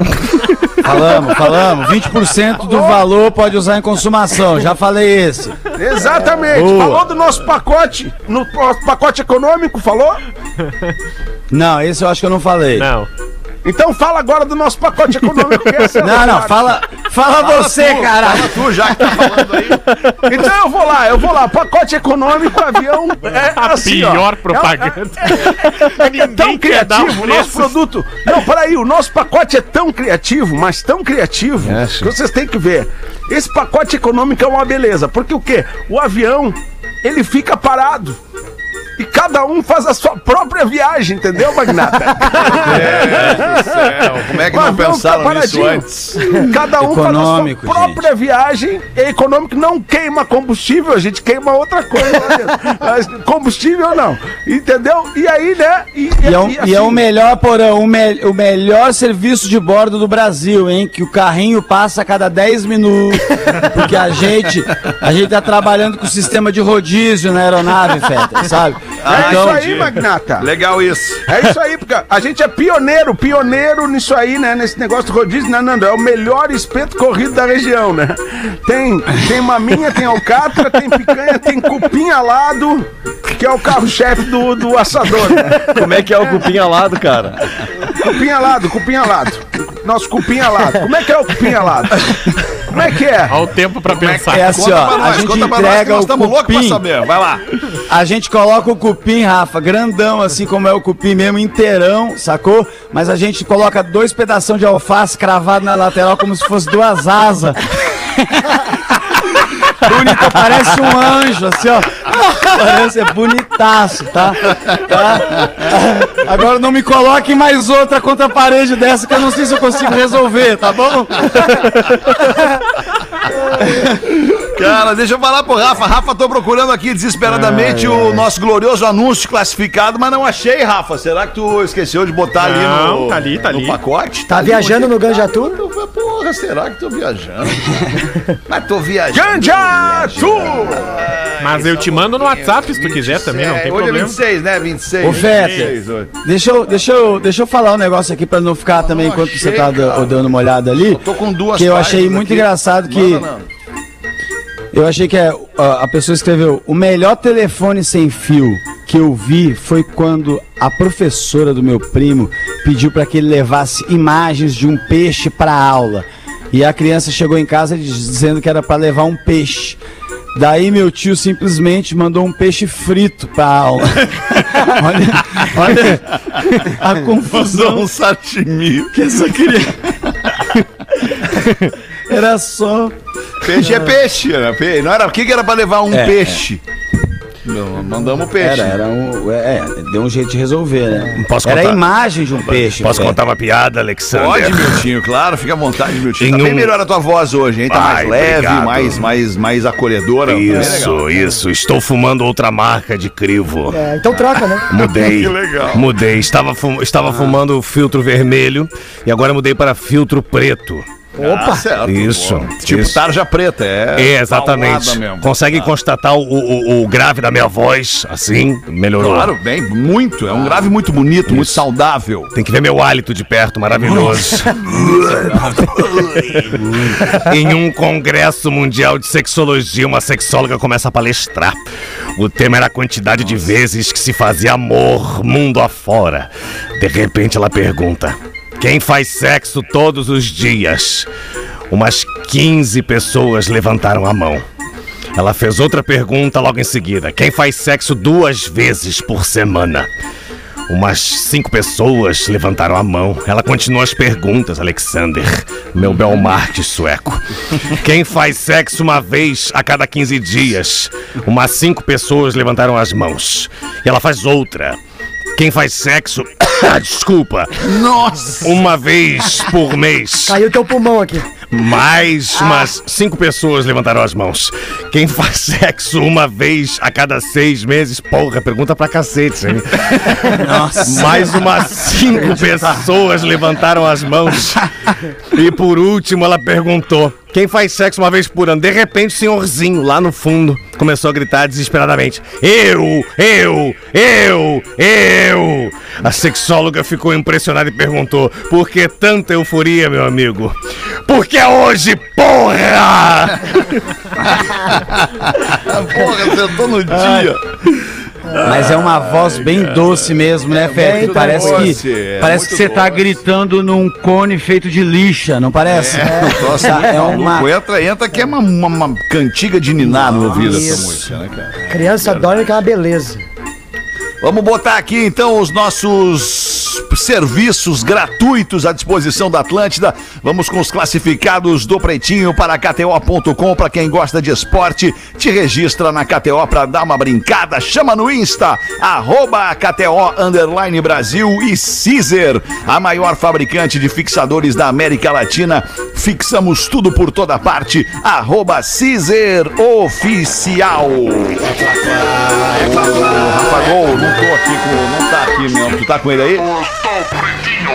*laughs* falamos, falamos. 20% do valor pode usar em consumação. Já falei esse. Exatamente. Boa. Falou do nosso pacote, no nosso pacote econômico, falou? Não, esse eu acho que eu não falei. Não. Então fala agora do nosso pacote econômico. que é Não, não, verdade. fala, fala você, tu, cara. Fala tu, já que tá falando aí. Então eu vou lá, eu vou lá. Pacote econômico, avião. É A assim, ó. pior propaganda. *laughs* É tão Ninguém quer dar criativo o nosso produto. Não, peraí, o nosso pacote é tão criativo, mas tão criativo, que vocês têm que ver. Esse pacote econômico é uma beleza, porque o quê? O avião, ele fica parado. E cada um faz a sua própria viagem, entendeu, Magnata? *laughs* Céu, como é que O não pensaram tá nisso antes? Cada um Econômico, faz a sua própria viagem. E econômico não queima combustível, a gente queima outra coisa. Mas combustível não. Entendeu? E aí, né? E é, o, e é o melhor, porão, o, me- o melhor serviço de bordo do Brasil, hein? Que o carrinho passa a cada 10 minutos. Porque a gente, a gente tá trabalhando com o sistema de rodízio na aeronave, Feta, sabe? É Então, isso aí, Magnata. Legal isso. É isso aí, porque a gente é pioneiro, pioneiro nisso aí, né? Nesse negócio do rodízio, né, Nando? É o melhor espeto corrido da região, né? Tem, tem maminha, tem alcatra, tem picanha, tem cupim alado, que é o carro-chefe do, do assador, né? Como é que é o cupim alado, cara? Cupim alado, cupim alado. Nosso cupim alado. Como é que é o cupim alado? Como é que é? Olha o tempo pra pensar. é assim, Conta ó, pra a nós, gente conta pra nós que entrega nós o estamos loucos pra cupim, saber. Vai lá. a gente coloca o cupim, Rafa, grandão, assim como é o cupim mesmo, inteirão, sacou? Mas a gente coloca dois pedaços de alface cravado na lateral como se fosse duas asas. *laughs* Bonita, parece um anjo, assim, ó. Parece, é bonitaço, tá? tá? Agora não me coloque mais outra contra a parede dessa que eu não sei se eu consigo resolver, tá bom? Cara, deixa eu falar pro Rafa. Rafa, tô procurando aqui desesperadamente o nosso glorioso anúncio classificado, mas não achei, Rafa. Será que tu esqueceu de botar ali Não, no, tá ali, tá no ali. pacote? Tá viajando no Ganjatu? Porra, será que tô viajando? *laughs* mas tô viajando. Ganjatu! Mas eu te mando no WhatsApp se tu quiser também, não tem Hoje problema. é 26, né? 26. Ô, Feta. 26 hoje. Deixa eu, deixa, eu, deixa eu falar um negócio aqui pra não ficar também enquanto você tá da- dando uma olhada ali. Tô com duas Que eu achei muito aqui. engraçado que. Manda. Eu achei que é, a pessoa escreveu: o melhor telefone sem fio que eu vi foi quando a professora do meu primo pediu para que ele levasse imagens de um peixe para aula. E a criança chegou em casa diz- dizendo que era para levar um peixe. Daí meu tio simplesmente mandou um peixe frito pra aula. *laughs* olha, olha a confusão um sashimi. que essa criança. *laughs* Era só. Peixe é peixe, né? Pe- Não era o que que era pra levar um É, peixe? Não, mandamos peixe. Era, era um. É, deu um jeito de resolver, né? Posso era a contar? imagem de um peixe. Posso velho. contar uma piada, Alexander? Pode, Miltinho, claro, fica à vontade, Miltinho. Tá Em bem um- melhor a tua voz hoje, hein? Tá Ai, mais leve, obrigado. mais, mais, mais acolhedora. Tá bem legal. Isso, isso. Estou fumando outra marca de crivo. É, então troca, né? *laughs* Mudei. Que legal. Mudei. Estava, fum- estava fumando filtro vermelho e agora mudei para filtro preto. Opa! certo, Isso. Tipo isso. tarja preta, é. É, exatamente. mesmo. Consegue constatar o, o- o grave da minha voz? Assim, melhorou. Claro, bem, muito. É um grave muito bonito, muito saudável. Tem que ver meu hálito de perto, maravilhoso. *laughs* em um congresso mundial de sexologia, uma sexóloga começa a palestrar. O tema era a quantidade de vezes que se fazia amor mundo afora. De repente ela pergunta: Quem faz sexo todos os dias? Umas 15 pessoas levantaram a mão. Ela fez outra pergunta logo em seguida: Quem faz sexo duas vezes por semana? Umas cinco pessoas levantaram a mão. Ela continuou as perguntas, Alexander, meu Belmarque sueco. Quem faz sexo uma vez a cada 15 dias? Umas cinco pessoas levantaram as mãos. E ela faz outra. Quem faz sexo. *coughs* Desculpa. Nossa! Uma vez por mês. Caiu teu pulmão aqui. Mais umas cinco pessoas levantaram as mãos. Quem faz *laughs* sexo uma vez a cada seis meses? Porra, pergunta pra cacete, hein? *laughs* Nossa. Mais umas cinco pessoas levantaram as mãos. E por último ela perguntou: Quem faz sexo uma vez por ano? De repente, o senhorzinho lá no fundo começou a gritar desesperadamente: Eu, eu, eu, eu. A sexóloga ficou impressionada e perguntou: Por que tanta euforia, meu amigo? Porque é hoje, porra! *laughs* Porra, acertou no dia. *laughs* Mas é uma voz bem doce mesmo, né, Fé? bem Parece doce, que, é parece que você tá gritando num cone feito de lixa, não parece? *laughs* Nossa, Tá, é uma. entra, entra que é uma, uma, uma cantiga de ninar no ouvido essa música, né, cara? Criança dorme que é uma beleza. Vamos botar aqui então os nossos serviços gratuitos à disposição da Atlântida. Vamos com os classificados do Pretinho para KTO.com. Para quem gosta de esporte, te registra na KTO para dar uma brincada. Chama no Insta, arroba KTO Brasil e Caesar, a maior fabricante de fixadores da América Latina. Fixamos tudo por toda parte. Arroba Caesar Oficial. Rafa Gol, não tô aqui com. Não tá aqui mesmo. Tu tá com ele aí?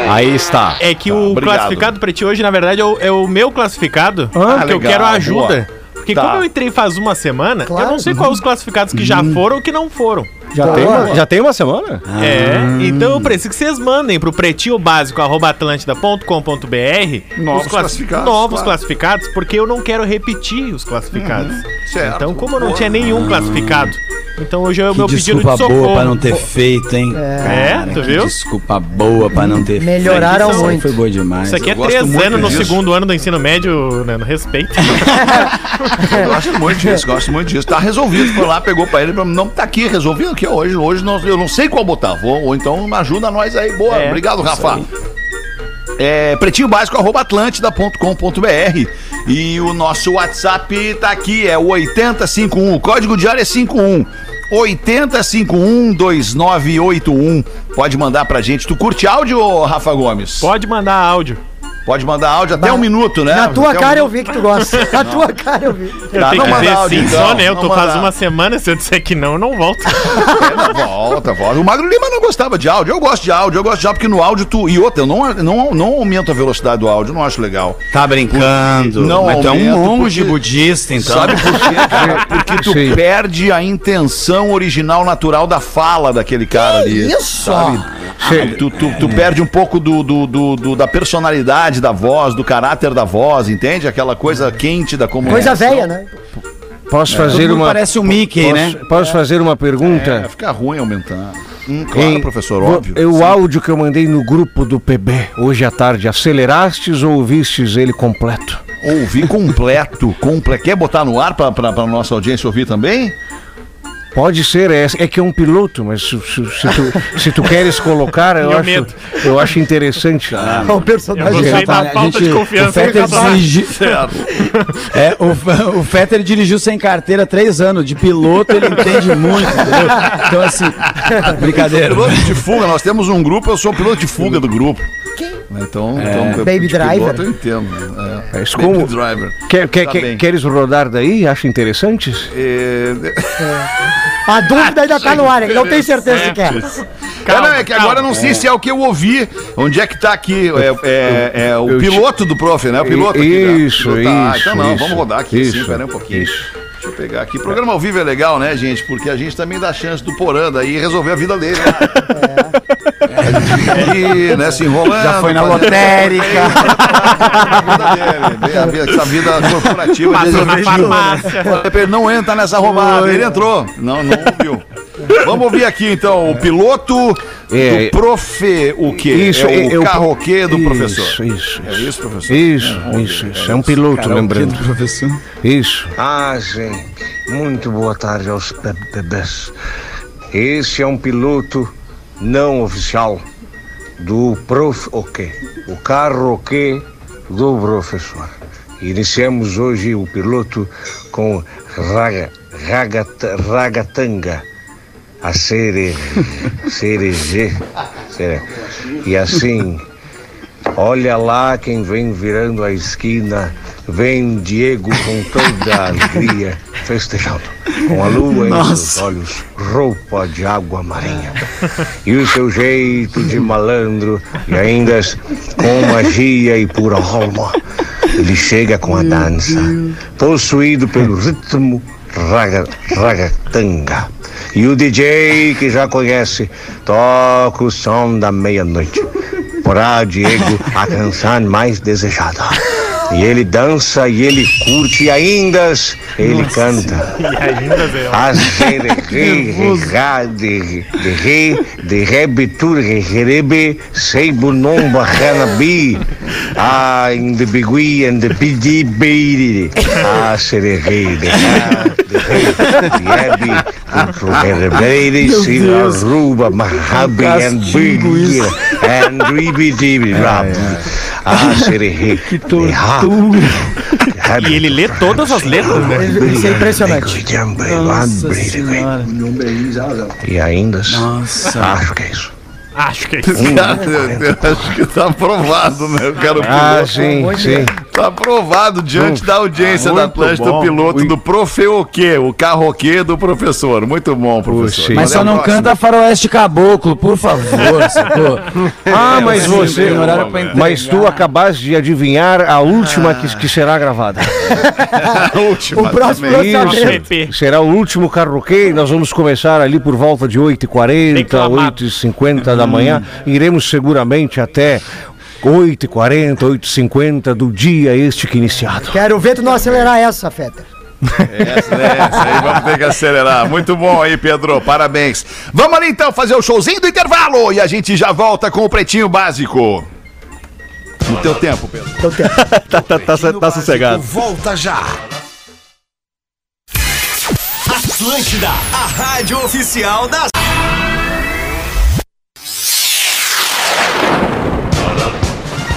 Aí está. É que Tá, o obrigado. classificado pra ti hoje, na verdade, é o, é o meu classificado. Ah, que eu legal, quero ajuda. boa. Porque Tá. como eu entrei faz uma semana, Claro. eu não sei quais os classificados que já foram ou que não foram. Já tem, uma, já tem uma semana? É, então eu preciso que vocês mandem pro pretinho básico atlântida.com.br Novos os classi- classificados, novos claro. classificados, porque eu não quero repetir os classificados. certo. Então, como eu não tinha nenhum classificado, então hoje é o Que meu pedido de desculpa socorro. boa pra não ter feito, hein? É, tu que viu? Desculpa boa pra não ter Melhoraram aqui são- muito. Foi boa demais. Isso aqui é três anos no disso. segundo ano do ensino médio, né, no respeito. Eu gosto muito disso, gosto muito disso. Tá resolvido. Foi lá, pegou pra ele. Não tá aqui, resolvido aqui hoje. Hoje nós- eu não sei qual botar. Vou, ou então ajuda nós aí. Boa, É, obrigado, Rafa. É, pretinho básico, arroba atlântida.com.br E o nosso WhatsApp tá aqui, é o 8051. O código de área é 51. 80512981. Pode mandar pra gente. Tu curte áudio, Rafa Gomes? Pode mandar áudio. Pode mandar áudio até um minuto, né? Na tua Até um cara eu minuto. vi que tu gosta. *laughs* Na tua cara eu vi. Eu Tá, tenho não que dizer áudio, sim então. só, né? Eu Não tô faz manda. uma semana, se eu disser que não, eu não volto. É, não, volta, volta. O Magro Lima não gostava de áudio. Eu gosto de áudio, eu gosto de áudio porque no áudio tu. E outra, eu não, não, não aumento a velocidade do áudio, não acho legal. Tá brincando. Não Mas tu é um monge porque- budista, então. Sabe por quê, *laughs* cara? Porque tu Sim. perde a intenção original natural da fala daquele cara ali. isso? Sabe? Tu, tu, tu perde um pouco do, do, do- do- da personalidade da voz, do caráter da voz, entende? Aquela coisa quente da comunicação. Coisa velha, né? Posso Todo fazer uma. parece um Mickey, posso, né? posso fazer uma É, pergunta? fica ruim aumentar. Hum, claro, Hein? professor, óbvio. é O Sim. áudio que eu mandei no grupo do PB hoje à tarde, acelerastes ou ouvistes ele completo? Ouvi completo, completo. Quer botar no ar pra nossa audiência ouvir também? Pode ser, é, é que é um piloto, mas se, se- se tu, se tu queres colocar, eu acho, medo. eu acho interessante. O Eu personagem. da a falta gente- de o confiança. Fetter eu tava- dirigi- É, o, o Fetter dirigiu sem carteira há três anos. De piloto ele entende muito, entendeu? Então, assim, *laughs* brincadeira. Piloto de fuga, nós temos um grupo, eu sou o piloto de fuga do grupo. Então, então Baby de piloto driver. eu entendo. É. Mas Baby como- driver. Quer, quer- Tá quer- queres rodar daí? Acha interessante? É, A dúvida ainda tá no ar, não tem certeza se quer. é, não, é que agora eu não sei se é o que eu ouvi. Onde é que tá aqui? É, é- é o eu te- piloto do prof, né? O piloto aqui, né? Isso, Piloto- Ah, isso, então não, isso, vamos rodar aqui sim, isso, pera aí um pouquinho. isso. Deixa eu pegar aqui. Programa ao vivo é legal, né, gente? Porque a gente também dá chance do Porã daí resolver a vida dele. Né? *laughs* E, né, se enrolando. Já foi na lotérica. *laughs* A vida dele, vida- essa vida corporativa. Passou na ele farmácia. Ele Não entra nessa roubada. Ele entrou. Não, não ouviu. Vamos ouvir aqui então o piloto É, do prof. O quê? Isso, é o é- é carroquê do isso, professor. Isso, É isso. isso, professor? Isso, isso, isso. É um piloto, lembrando. professor. Isso. Ah, gente, muito boa tarde aos be- bebês. Esse é um piloto não oficial do prof. O quê? O carro o quê do professor. Iniciamos hoje o piloto com raga, ragata, ragatanga, a série, série G. série. E assim, Olha lá quem vem virando a esquina. Vem Diego com toda a alegria, festejando. Com a lua em seus olhos, roupa de água marinha. E o seu jeito de malandro, e ainda com magia e pura alma. Ele chega com a dança, possuído pelo ritmo raga, ragatanga. E o DJ que já conhece toca o som da meia-noite. Porá, Diego, a canção mais desejada. E ele dança e ele curte e ainda ele canta. E ainda, *laughs* de rei, de rebe, tur, rebe, sei bunomba, hanabi, a in the bigui and the bidi beiri, a ser rei, de ra, de rei, de rebe, de rebe, se ruba, mahabi and big, and ribi dibi, rab, a ser rei, de ha, E ele lê todas as letras, né? Isso é impressionante. E ainda, Nossa. acho que é isso. Acho que é isso. Cara, eu, eu acho que tá aprovado, né? Eu quero Ah, sim, sim. Tá aprovado diante da audiência da muito Atlântida, o bom. piloto do Profeoquê, o carroquê do professor. Muito bom, professor. Puxa, Mas só não próximo. canta faroeste caboclo, por favor? *laughs* Ah, mas Sim, você. Mas tu acabaste de adivinhar a última que, que será gravada. *laughs* A última O próximo. PP. Será o último carroquê. Nós vamos começar ali por volta de 8h40, Declamado. 8h50 da manhã. Iremos seguramente até 8h40, 8h50 do dia este que iniciado. Quero ver tu não acelerar essa, Feta. Essa, né? Essa aí vamos ter que acelerar. Muito bom aí, Pedro. Parabéns. Vamos ali então fazer o showzinho do intervalo e a gente já volta com o Pretinho Básico. No teu tempo, Pedro. Eu tenho. *laughs* Tá, tá, tá, tá sossegado. Volta já. Atlântida, a rádio oficial das.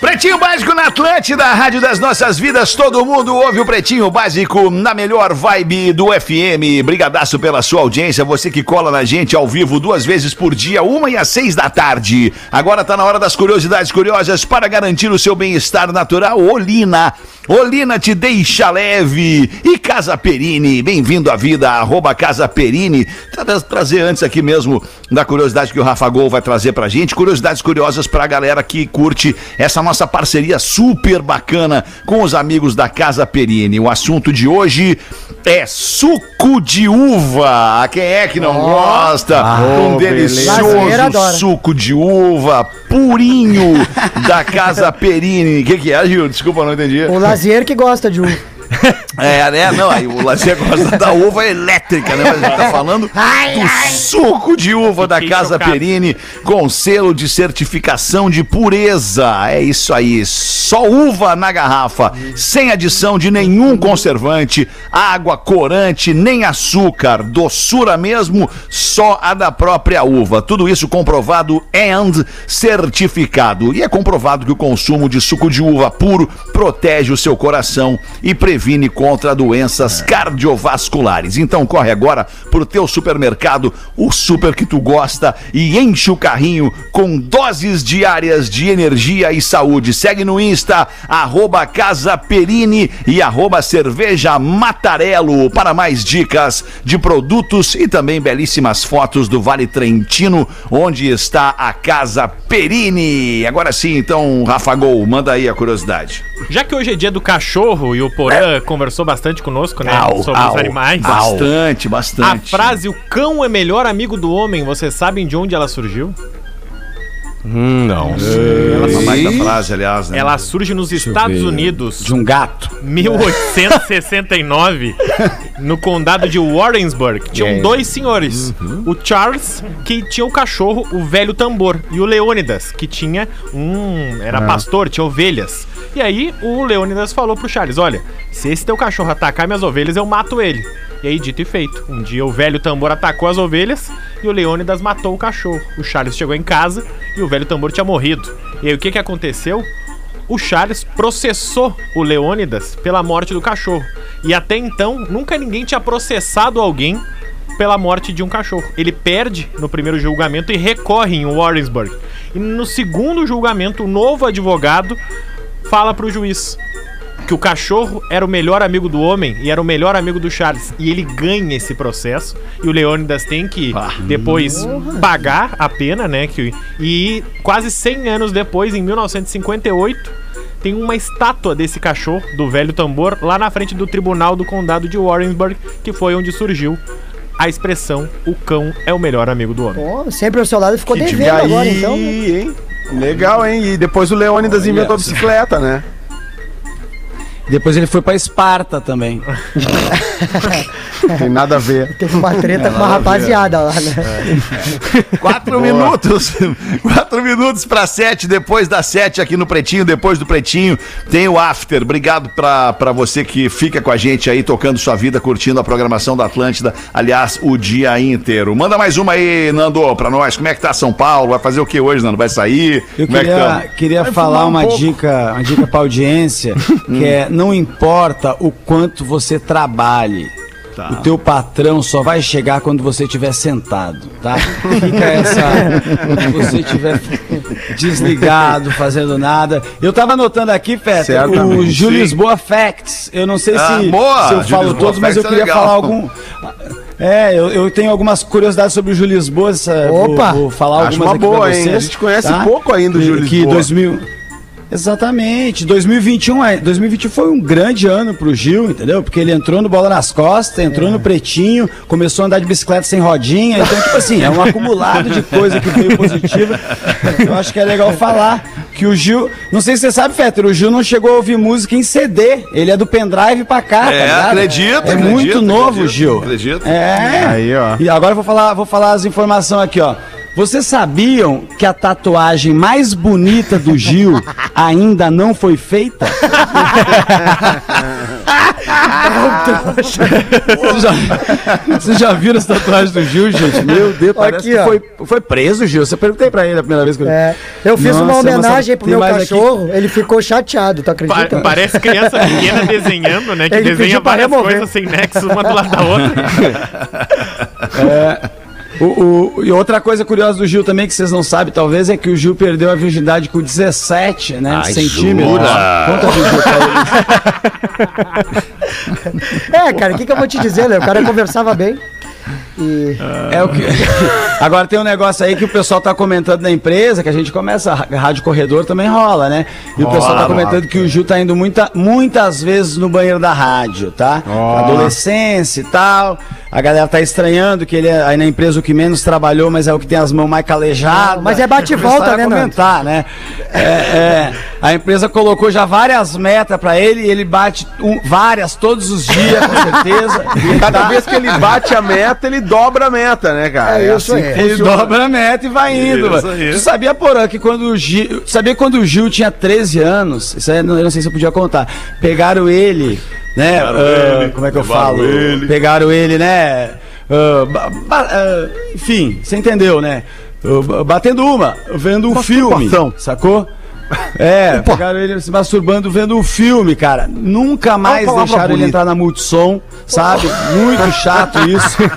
Pretinho Básico na Atlântida, Rádio das Nossas Vidas. Todo mundo ouve o Pretinho Básico na melhor vibe do FM. Brigadaço pela sua audiência. Você que cola na gente ao vivo duas vezes por dia, uma e às seis da tarde. Agora tá na hora das curiosidades curiosas para garantir o seu bem-estar natural. Olina. Olina te deixa leve. E Casa Perini, bem-vindo à vida, arroba Casa Perini. Tra- Trazer antes aqui mesmo da curiosidade que o Rafa Gol vai trazer pra gente. Curiosidades curiosas pra galera que curte essa parceria super bacana com os amigos da Casa Perini. O assunto de hoje é suco de uva. Quem é que não gosta? um delicioso suco de uva purinho da Casa *laughs* Perini. O que, que é, Gil? Desculpa, não entendi. O Lazier que gosta de um. *laughs* É, né? Não, aí o Lazer gosta da uva elétrica, né? Mas a gente tá falando do suco de uva da Casa. Perini com selo de certificação de pureza. É isso aí. Só uva na garrafa, sem adição de nenhum conservante, água, corante, nem açúcar. Doçura mesmo, só a da própria uva. Tudo isso comprovado and certificado. E é comprovado que o consumo de suco de uva puro protege o seu coração e previne contra doenças cardiovasculares. Então corre agora pro teu supermercado, o super que tu gosta e enche o carrinho com doses diárias de energia e saúde. Segue no Insta, arroba Casa Perini e arroba Cerveja Matarelo para mais dicas de produtos e também belíssimas fotos do Vale Trentino, onde está a Casa Perini. Agora sim, então, Rafa Gol, manda aí a curiosidade. Já que hoje é dia do cachorro e o Porã conversou bastante conosco, né? Au, sobre os au, animais. Bastante, A bastante. frase o cão é melhor amigo do homem, vocês sabem de onde ela surgiu? Hum, não. Uma baita frase, aliás, né? Ela surge nos Estados Unidos, De um gato. 1869, *laughs* no condado de Warrensburg. Tinham dois senhores. O Charles, que tinha o cachorro, o velho tambor, e o Leônidas, que tinha um. Era pastor, tinha ovelhas. E aí o Leônidas falou pro Charles: Olha, se esse teu cachorro atacar minhas ovelhas, eu mato ele. E aí, dito e feito. Um dia o velho tambor atacou as ovelhas e o Leônidas matou o cachorro. O Charles chegou em casa e o velho tambor tinha morrido. E aí o que, que aconteceu? o Charles processou o Leônidas pela morte do cachorro. E até então, nunca ninguém tinha processado alguém pela morte de um cachorro. Ele perde no primeiro julgamento e recorre em Warrensburg. E no segundo julgamento, o novo advogado fala pro juiz: que o cachorro era o melhor amigo do homem e era o melhor amigo do Charles. E ele ganha esse processo. E o Leônidas tem que depois pagar a pena, né? Que, e quase 100 anos depois, em 1958, tem uma estátua desse cachorro, do velho tambor, lá na frente do tribunal do condado de Warrensburg, que foi onde surgiu a expressão o cão é o melhor amigo do homem. Pô, sempre ao seu lado ficou E devendo aí, agora, então. né? hein? Legal, hein? E depois o Leônidas inventou a bicicleta, né? Depois ele foi pra Esparta também. *laughs* Tem nada a ver. Teve uma treta com uma rapaziada lá, né? *laughs* Quatro minutos. Quatro minutos para sete, depois das sete aqui no Pretinho, depois do Pretinho tem o After. Obrigado pra pra você que fica com a gente aí, tocando sua vida, curtindo a programação da Atlântida. Aliás, o dia inteiro. Manda mais uma aí, Nando, pra nós. Como é que tá São Paulo? Vai fazer o que hoje, Nando? Vai sair? Eu Como é que queria, tá? queria Vai falar um uma pouco. dica, uma dica pra audiência, *laughs* que é não importa o quanto você trabalhe. Tá. O teu patrão só vai chegar quando você estiver sentado, tá? Fica essa. Quando você estiver desligado, fazendo nada. Eu tava anotando aqui, Feta, o sim. Lisboa Facts. Eu não sei Ah, se, boa! se eu Gil falo Lisboa todos, mas eu é queria legal. falar algum. É, eu, eu tenho algumas curiosidades sobre o Gil Lisboa. essa- vou- Opa! Vou, falar Acho algumas uma aqui pra boa, hein? vocês, A gente conhece tá? pouco ainda o Que- Gil Que Lisboa. 2000... Exatamente. 2021, é, 2021 foi um grande ano pro Gil, entendeu? Porque ele entrou no bola nas costas, entrou no pretinho, começou a andar de bicicleta sem rodinha. Então, tipo assim, é um acumulado de coisa que veio positiva. Eu acho que é legal falar que o Gil. Não sei se você sabe, Fetter, o Gil não chegou a ouvir música em CD. Ele é do pendrive pra cá, É, tá ligado? acredito, É acredito, muito novo, acredito, Gil. acredito. É. Aí, ó. E agora eu vou falar, vou falar as informações aqui, ó. Vocês sabiam que a tatuagem mais bonita do Gil ainda não foi feita? Vocês já, vocês já viram as tatuagens do Gil, gente? Meu Deus, parece Aqui, que foi, foi preso, Gil. Você perguntei pra ele a primeira vez que eu... É, eu fiz uma Nossa, homenagem mas pro meu mais aqui. cachorro, ele ficou chateado, tu Pa- acredita? parece criança pequena desenhando, né? Que Ele desenha várias remover. coisas sem nexo uma do lado da outra. *laughs* O, o- e outra coisa curiosa do Gil também, que vocês não sabem, talvez, é que o Gil perdeu a virgindade com 17, né? Ai, centímetros. jura? Conta a Gil pra. *laughs* É, cara, o que, que eu vou te dizer, né? O cara conversava bem. E. É o que. *laughs* Agora tem um negócio aí que o pessoal tá comentando na empresa, que a gente começa, a Rádio Corredor também rola, né? E o pessoal tá comentando que o Gil tá indo muita, muitas vezes no banheiro da rádio, tá? Adolescência e tal. A galera tá estranhando que ele é aí na empresa o que menos trabalhou, mas é o que tem as mãos mais calejadas. Mas é bate e volta, né, comentar, né? É, é, a empresa colocou já várias metas pra ele e ele bate um- várias todos os dias, com certeza. *laughs* E Cada tá- vez que ele bate a meta, ele dobra a meta, né, cara? É isso aí. que Ele dobra a meta e vai indo, Isso mano. aí. Tu sabia, Porã, que quando o Gil. Sabia quando o Gil tinha 13 anos? Isso aí eu não eu não sei se eu podia contar. Pegaram ele, né? ah, como é que eu falo? ele. Pegaram ele, né? ba- ba- ah, enfim, você entendeu, né? Ba- batendo uma, vendo um filme. Masturbação. Sacou? É, pegaram ele se masturbando vendo um filme, cara. Nunca mais deixaram ele bonita. entrar na Multissom, sabe? Muito chato isso. *laughs*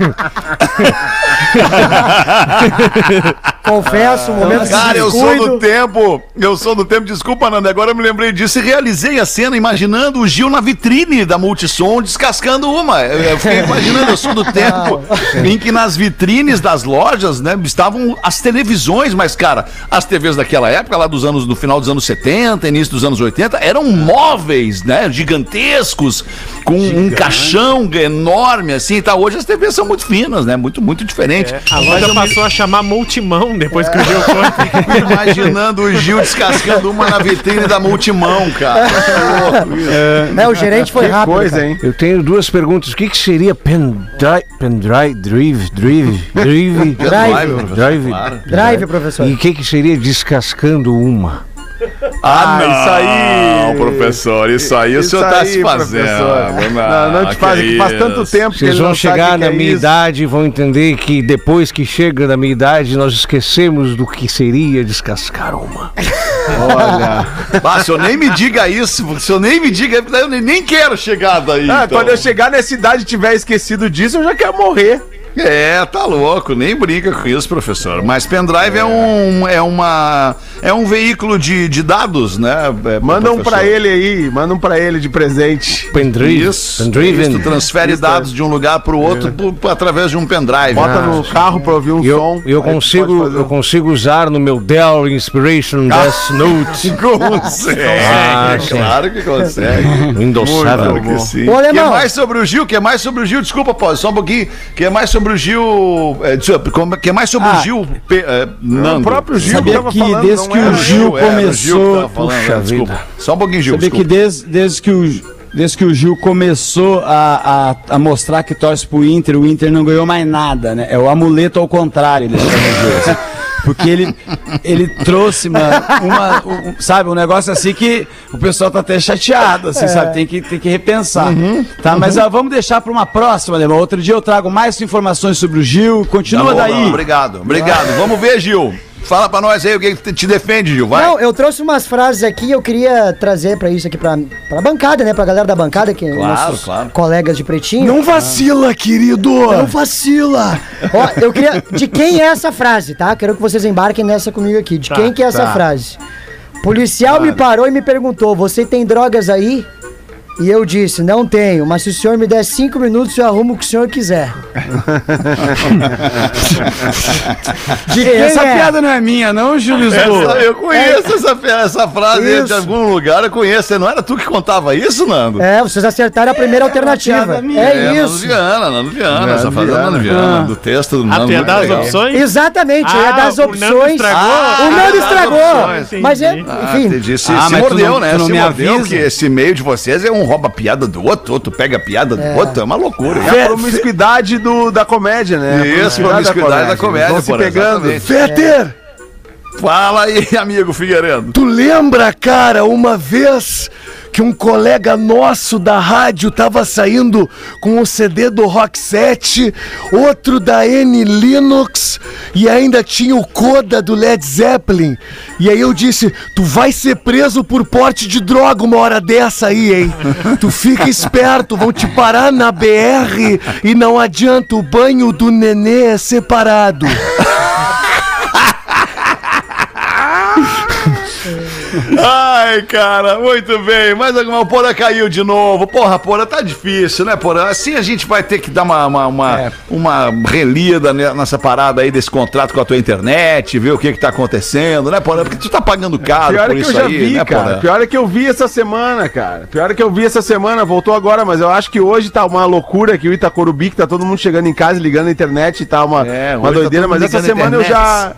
Confesso, um momento Cara, eu sou do tempo, eu sou do tempo, desculpa, Nando, agora eu me lembrei disso e realizei a cena imaginando o Gil na vitrine da Multissom descascando uma. Eu, eu fiquei *laughs* imaginando, eu sou do tempo em que nas vitrines das lojas, né, estavam as televisões, mas, cara, as TVs daquela época, lá dos anos, no final dos anos 70, início dos anos 80, eram móveis, né, gigantescos, com um caixão enorme, assim, e tal. Hoje as TVs são muito finas, né, muito, muito diferentes. A loja passou a chamar Multimão depois que o Gil foi. *laughs* Imaginando o Gil descascando uma na vitrine da Multimão, cara. Que isso. Né, o gerente foi rápido. Coisa, cara. hein? Eu tenho duas perguntas. O que, que seria pendrive, pendrive, drive, drive, drive, *laughs* Drive. drive, Drive, professor. E o que, que seria descascando uma? Ah, não. isso aí, professor, isso aí o Isso senhor tá aí, se fazendo. professor. Não, não te faz, que faz tanto tempo que Vocês ele vão não chegar o que na é minha isso. idade e vão entender que depois que chega na minha idade nós esquecemos do que seria descascar uma. Olha. *laughs* Ah, se eu nem me diga isso, se eu nem me diga, eu nem- nem quero chegar daí. Ah, então. quando eu chegar nessa idade e tiver esquecido disso, eu já quero morrer. É, tá louco, nem brinca com isso, professor. Mas pendrive é, um, é, uma, é um veículo de, de dados, né? é, Manda um pra professor? ele aí, manda um pra ele de presente. Pendrive. Isso, Pendrive. isso, tu transfere dados de um lugar pro outro por- por- através de um pendrive. Bota né? no carro pra ouvir um eu, som. eu consigo, pode fazer eu consigo usar no meu Dell Inspiration Death Note. *laughs* Consegue, Ah, claro que consegue. Windows Claro 7. que sim. Ô, que alemão. mais sobre o Gil? Que mais sobre o Gil? Desculpa, pô, só um pouquinho. Que mais sobre o Gil? É, como- que mais sobre Ah. o Gil? Pe- é, Nando. O próprio Gil Sabia que falando, desde não que o Gil era o Gil começou. falando, né? desculpa. vida. Só um pouquinho, Gil. Sabia que desculpa. desde, desde que o desde que o Gil começou a, a, a mostrar que torce pro Inter, o Inter não ganhou mais nada, né? É o amuleto ao contrário, ele chama o Gil, assim. Porque ele, ele trouxe, mano, uma, um- sabe, um negócio assim que o pessoal tá até chateado, assim, sabe? Tem que, tem que repensar. tá? Mas ah, vamos deixar para uma próxima, Alemão. Outro dia eu trago mais informações sobre o Gil. Continua Tá bom, daí. Obrigado, obrigado. Vamos ver, Gil. Fala pra nós aí o que te defende, Gil. Vai. Não, eu trouxe umas frases aqui eu queria trazer pra isso aqui, pra, pra bancada, né? Pra galera da bancada, que Claro, nossos claro. colegas de pretinho. Não vacila, querido! Não vacila! Ó, eu queria. De quem é essa frase, tá? Quero que vocês embarquem nessa comigo aqui. De quem que é essa tá. frase? Policial me parou e me perguntou: Você tem drogas aí? E eu disse: Não tenho, mas se o senhor me der cinco minutos, eu arrumo o que o senhor quiser. De quem essa é? piada não é minha, não, Essa- Lisboa? eu conheço essa, essa frase aí de Isso. algum lugar, eu conheço. Não era tu que contava isso, Nando? É, vocês acertaram a primeira alternativa. piada minha. É, Nando isso. Viana, Nando Viana. Essa frase é Nando Viana, do texto do Ah, Nando. tu ia muito dar as legal. opções? Exatamente, é Ah, das o Nando opções. estragou? Ah, o Nando das estragou. opções, Mas é. Ah, enfim. entendi. Se, Ah, se tu mordeu, não- né? tu não se me mordeu, avisa? que esse meio de vocês é um rouba piada do outro, outro pega a piada do outro, é uma loucura. É a promiscuidade do, da comédia, né? Isso, promiscuidade da comédia, Vão se porra, pegando. exatamente. Fetter! Fala aí, *laughs* amigo Figueiredo. Tu lembra, cara, uma vez que um colega nosso da rádio tava saindo com um CD do Rock 7, outro da N Linux e ainda tinha o Coda do Led Zeppelin. E aí eu disse: "Tu vai ser preso por porte de droga uma hora dessa aí, hein? Tu fica esperto, vão te parar na BR e não adianta, o banho do nenê é separado." Ai, cara, muito bem. Mas alguma Porã caiu de novo. Porra, Porã, tá difícil, né, Porã? Assim a gente vai ter que dar uma, uma, uma, uma relida ne- nessa parada aí desse contrato com a tua internet, ver o que que tá acontecendo, né, Porã? Porque tu tá pagando caro Pior por é que isso eu já aí, vi, né, cara. Porã? Pior é que eu vi essa semana, cara. Pior é que eu vi essa semana, voltou agora, mas eu acho que hoje tá uma loucura aqui o Itacorubi, que tá todo mundo chegando em casa, ligando a internet e tá uma, É, uma tá doideira, todo mas essa semana eu já.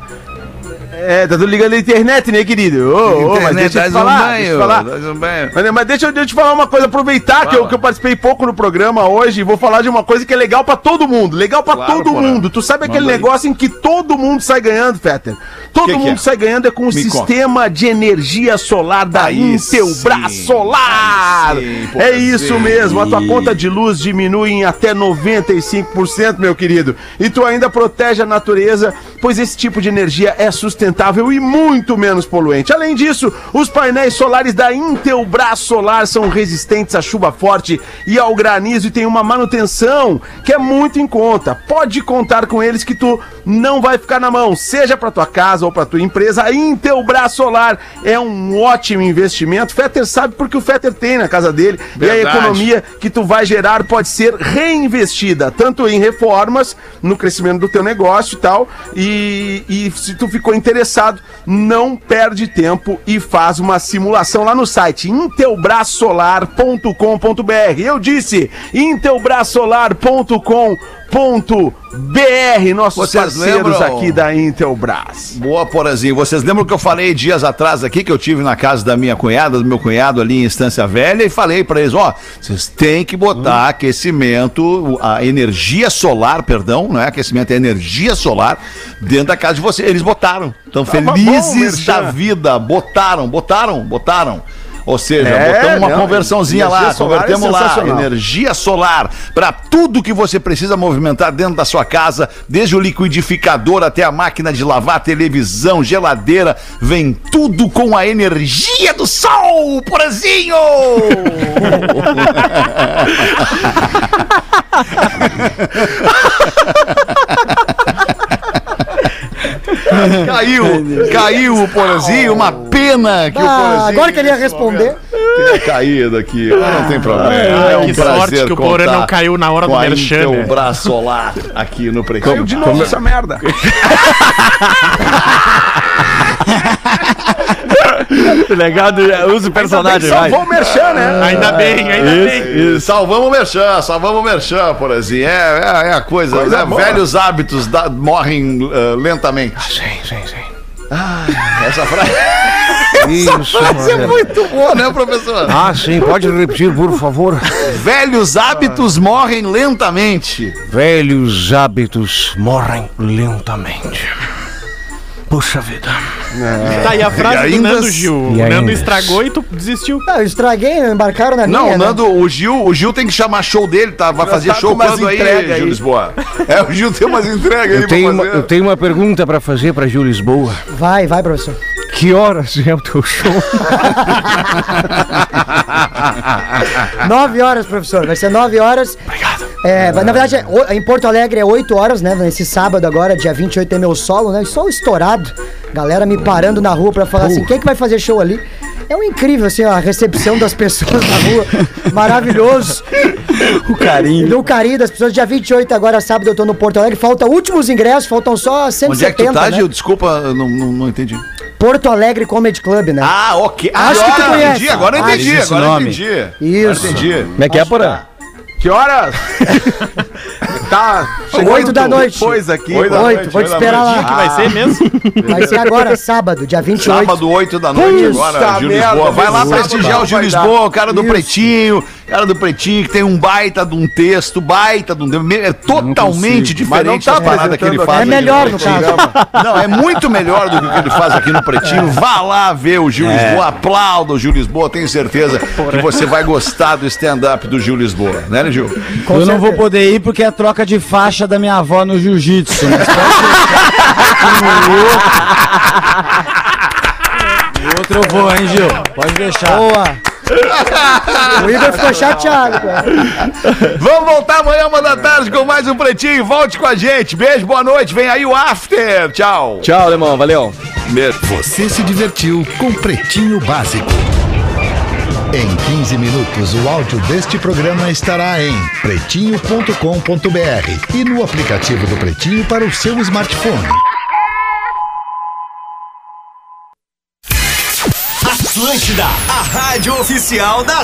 É, tá tudo ligando a internet, né, querido? Ô, ô, mas deixa eu te um falar, banho, deixa eu falar. um. Mas, mas deixa, eu- te falar uma coisa, aproveitar que eu, que eu participei pouco no programa hoje e vou falar de uma coisa que é legal pra todo mundo. Legal pra Claro, todo Porã. mundo. Tu sabe aquele Manda aí. negócio em que todo mundo sai ganhando, Fetter? Todo Que que mundo é? sai ganhando é com o Me conta. sistema de energia solar da Aí Intelbras sim, Solar. sim, é isso mesmo. A tua conta de luz diminui em até 95%, meu querido. E tu ainda protege a natureza, pois esse tipo de energia é sustentável e muito menos poluente. Além disso, os painéis solares da Intelbras Solar são resistentes à chuva forte e ao granizo e tem uma manutenção que é muito em conta. Pode contar com eles que tu não vai ficar na mão, seja para tua casa ou para tua empresa. A Intelbras Solar é um ótimo investimento. Fetter sabe porque o Fetter tem na casa dele e a Verdade. economia que tu vai gerar pode ser reinvestida, tanto em reformas, no crescimento do teu negócio e tal. E, e se tu ficou interessado, não perde tempo e faz uma simulação lá no site intelbrasolar.com.br. Eu disse intelbrasolar.com.br, nossos Vocês parceiros lembram? aqui da Intelbras. Boa, Porazinho. Vocês lembram que eu falei dias atrás aqui que eu tive na casa da minha cunhada, do meu cunhado ali em Estância Velha e falei pra eles, ó, vocês têm que botar aquecimento, a energia solar, perdão, não é aquecimento, é energia solar dentro da casa de vocês. Eles botaram. Estão Tava bom, felizes Merchan. da vida. Botaram, botaram, botaram. Ou seja, É, botamos uma não, conversãozinha lá, solar é convertemos lá, energia solar para tudo que você precisa movimentar dentro da sua casa, desde o liquidificador até a máquina de lavar, televisão, geladeira, vem tudo com a energia do sol, porazinho! *laughs* *laughs* Caiu, caiu o Porazinho, uma pena que o Ah, Porazinho agora que ele ia responder. tenha caído aqui. Mas não tem problema. Ai, é um que prazer sorte que o Porã não caiu na hora do merchan, né? Intelbras Solar aqui no Pretinho. Caiu de novo essa merda. *laughs* *laughs* Legal, usa o personagem, vai. Salvou o merchan, né? Ainda bem, ainda bem. E salvamos o Merchan, salvamos o Merchan, por assim. É, é, é a coisa, Coisa né? velhos hábitos da- morrem ah, lentamente. Sim, sim, sim. Essa frase, *laughs* Isso, frase é muito boa, né, professor? Ah, sim, pode repetir, por favor. Velhos hábitos morrem lentamente. Velhos hábitos morrem lentamente. Puxa vida. Tá, e a frase E do ainda- Nando Gil? e O Nando ainda- estragou e tu desistiu. Ah, eu estraguei, embarcaram na Não, minha. o né? Nando, o Gil, o Gil tem que chamar show dele, tá? Vai fazer tá show quando aí, aí. Gil Lisboa? É, o Gil tem umas entregas aí Eu tenho, uma, eu tenho uma pergunta pra fazer pra Gil Lisboa. Vai, vai, professor. Que horas é o teu show? *laughs* Nove horas, professor. Vai ser nove horas. Obrigado. É, vai- na verdade, é em Porto Alegre é oito horas, né? Nesse sábado agora, dia 28, tem meu solo, né? Só estourado. Galera me parando na rua pra falar assim, quem é que vai fazer show ali? É um incrível, assim, a recepção das *laughs* pessoas na rua. Maravilhoso. *laughs* O carinho. O carinho das pessoas. Dia 28, agora sábado, eu tô no Porto Alegre. Falta últimos ingressos, faltam só 170, Onde é que tu tá, né? Gil? Desculpa, eu não, não, não entendi. Porto Alegre Comedy Club, né? Ah, ok. Acho que tu agora conhece. entendi, agora Ah, entendi, agora nome. entendi. Isso. Agora entendi. Como é que é, Porã? Que horas? *laughs* tá. Oito da noite. Pois aqui. Oito da Oito, noite, vou te oito da esperar lá. Que vai ser mesmo? *laughs* Vai ser agora, sábado, dia 28. Sábado, 8 da noite, agora, Gil Lisboa. Vai lá prestigiar não o Gil. Lisboa, o cara do Pretinho, cara do Pretinho, que tem um baita de um texto, baita de um. É totalmente diferente tá das paradas que ele faz. É aqui melhor, no no Pretinho. Não, é muito melhor do que o que ele faz aqui no Pretinho. Vá lá ver o Gil Lisboa, aplauda o Gil Lisboa, tenho certeza que você vai gostar do stand-up do Gil Lisboa, né, Gil? Com eu não vou poder ir porque é a troca de faixa da minha avó no jiu-jitsu. Mas pode deixar. No outro eu vou, hein, Gil? Pode deixar. Boa. *laughs* O Igor ficou chateado, cara. Vamos voltar amanhã, uma da tarde, com mais um Pretinho. Volte com a gente. Beijo, boa noite. Vem aí o After. Tchau. Tchau, alemão, valeu. Beijo. Você se divertiu com Pretinho Básico. Em 15 minutos, o áudio deste programa estará em pretinho.com.br e no aplicativo do Pretinho para o seu smartphone. Atlântida, a rádio oficial da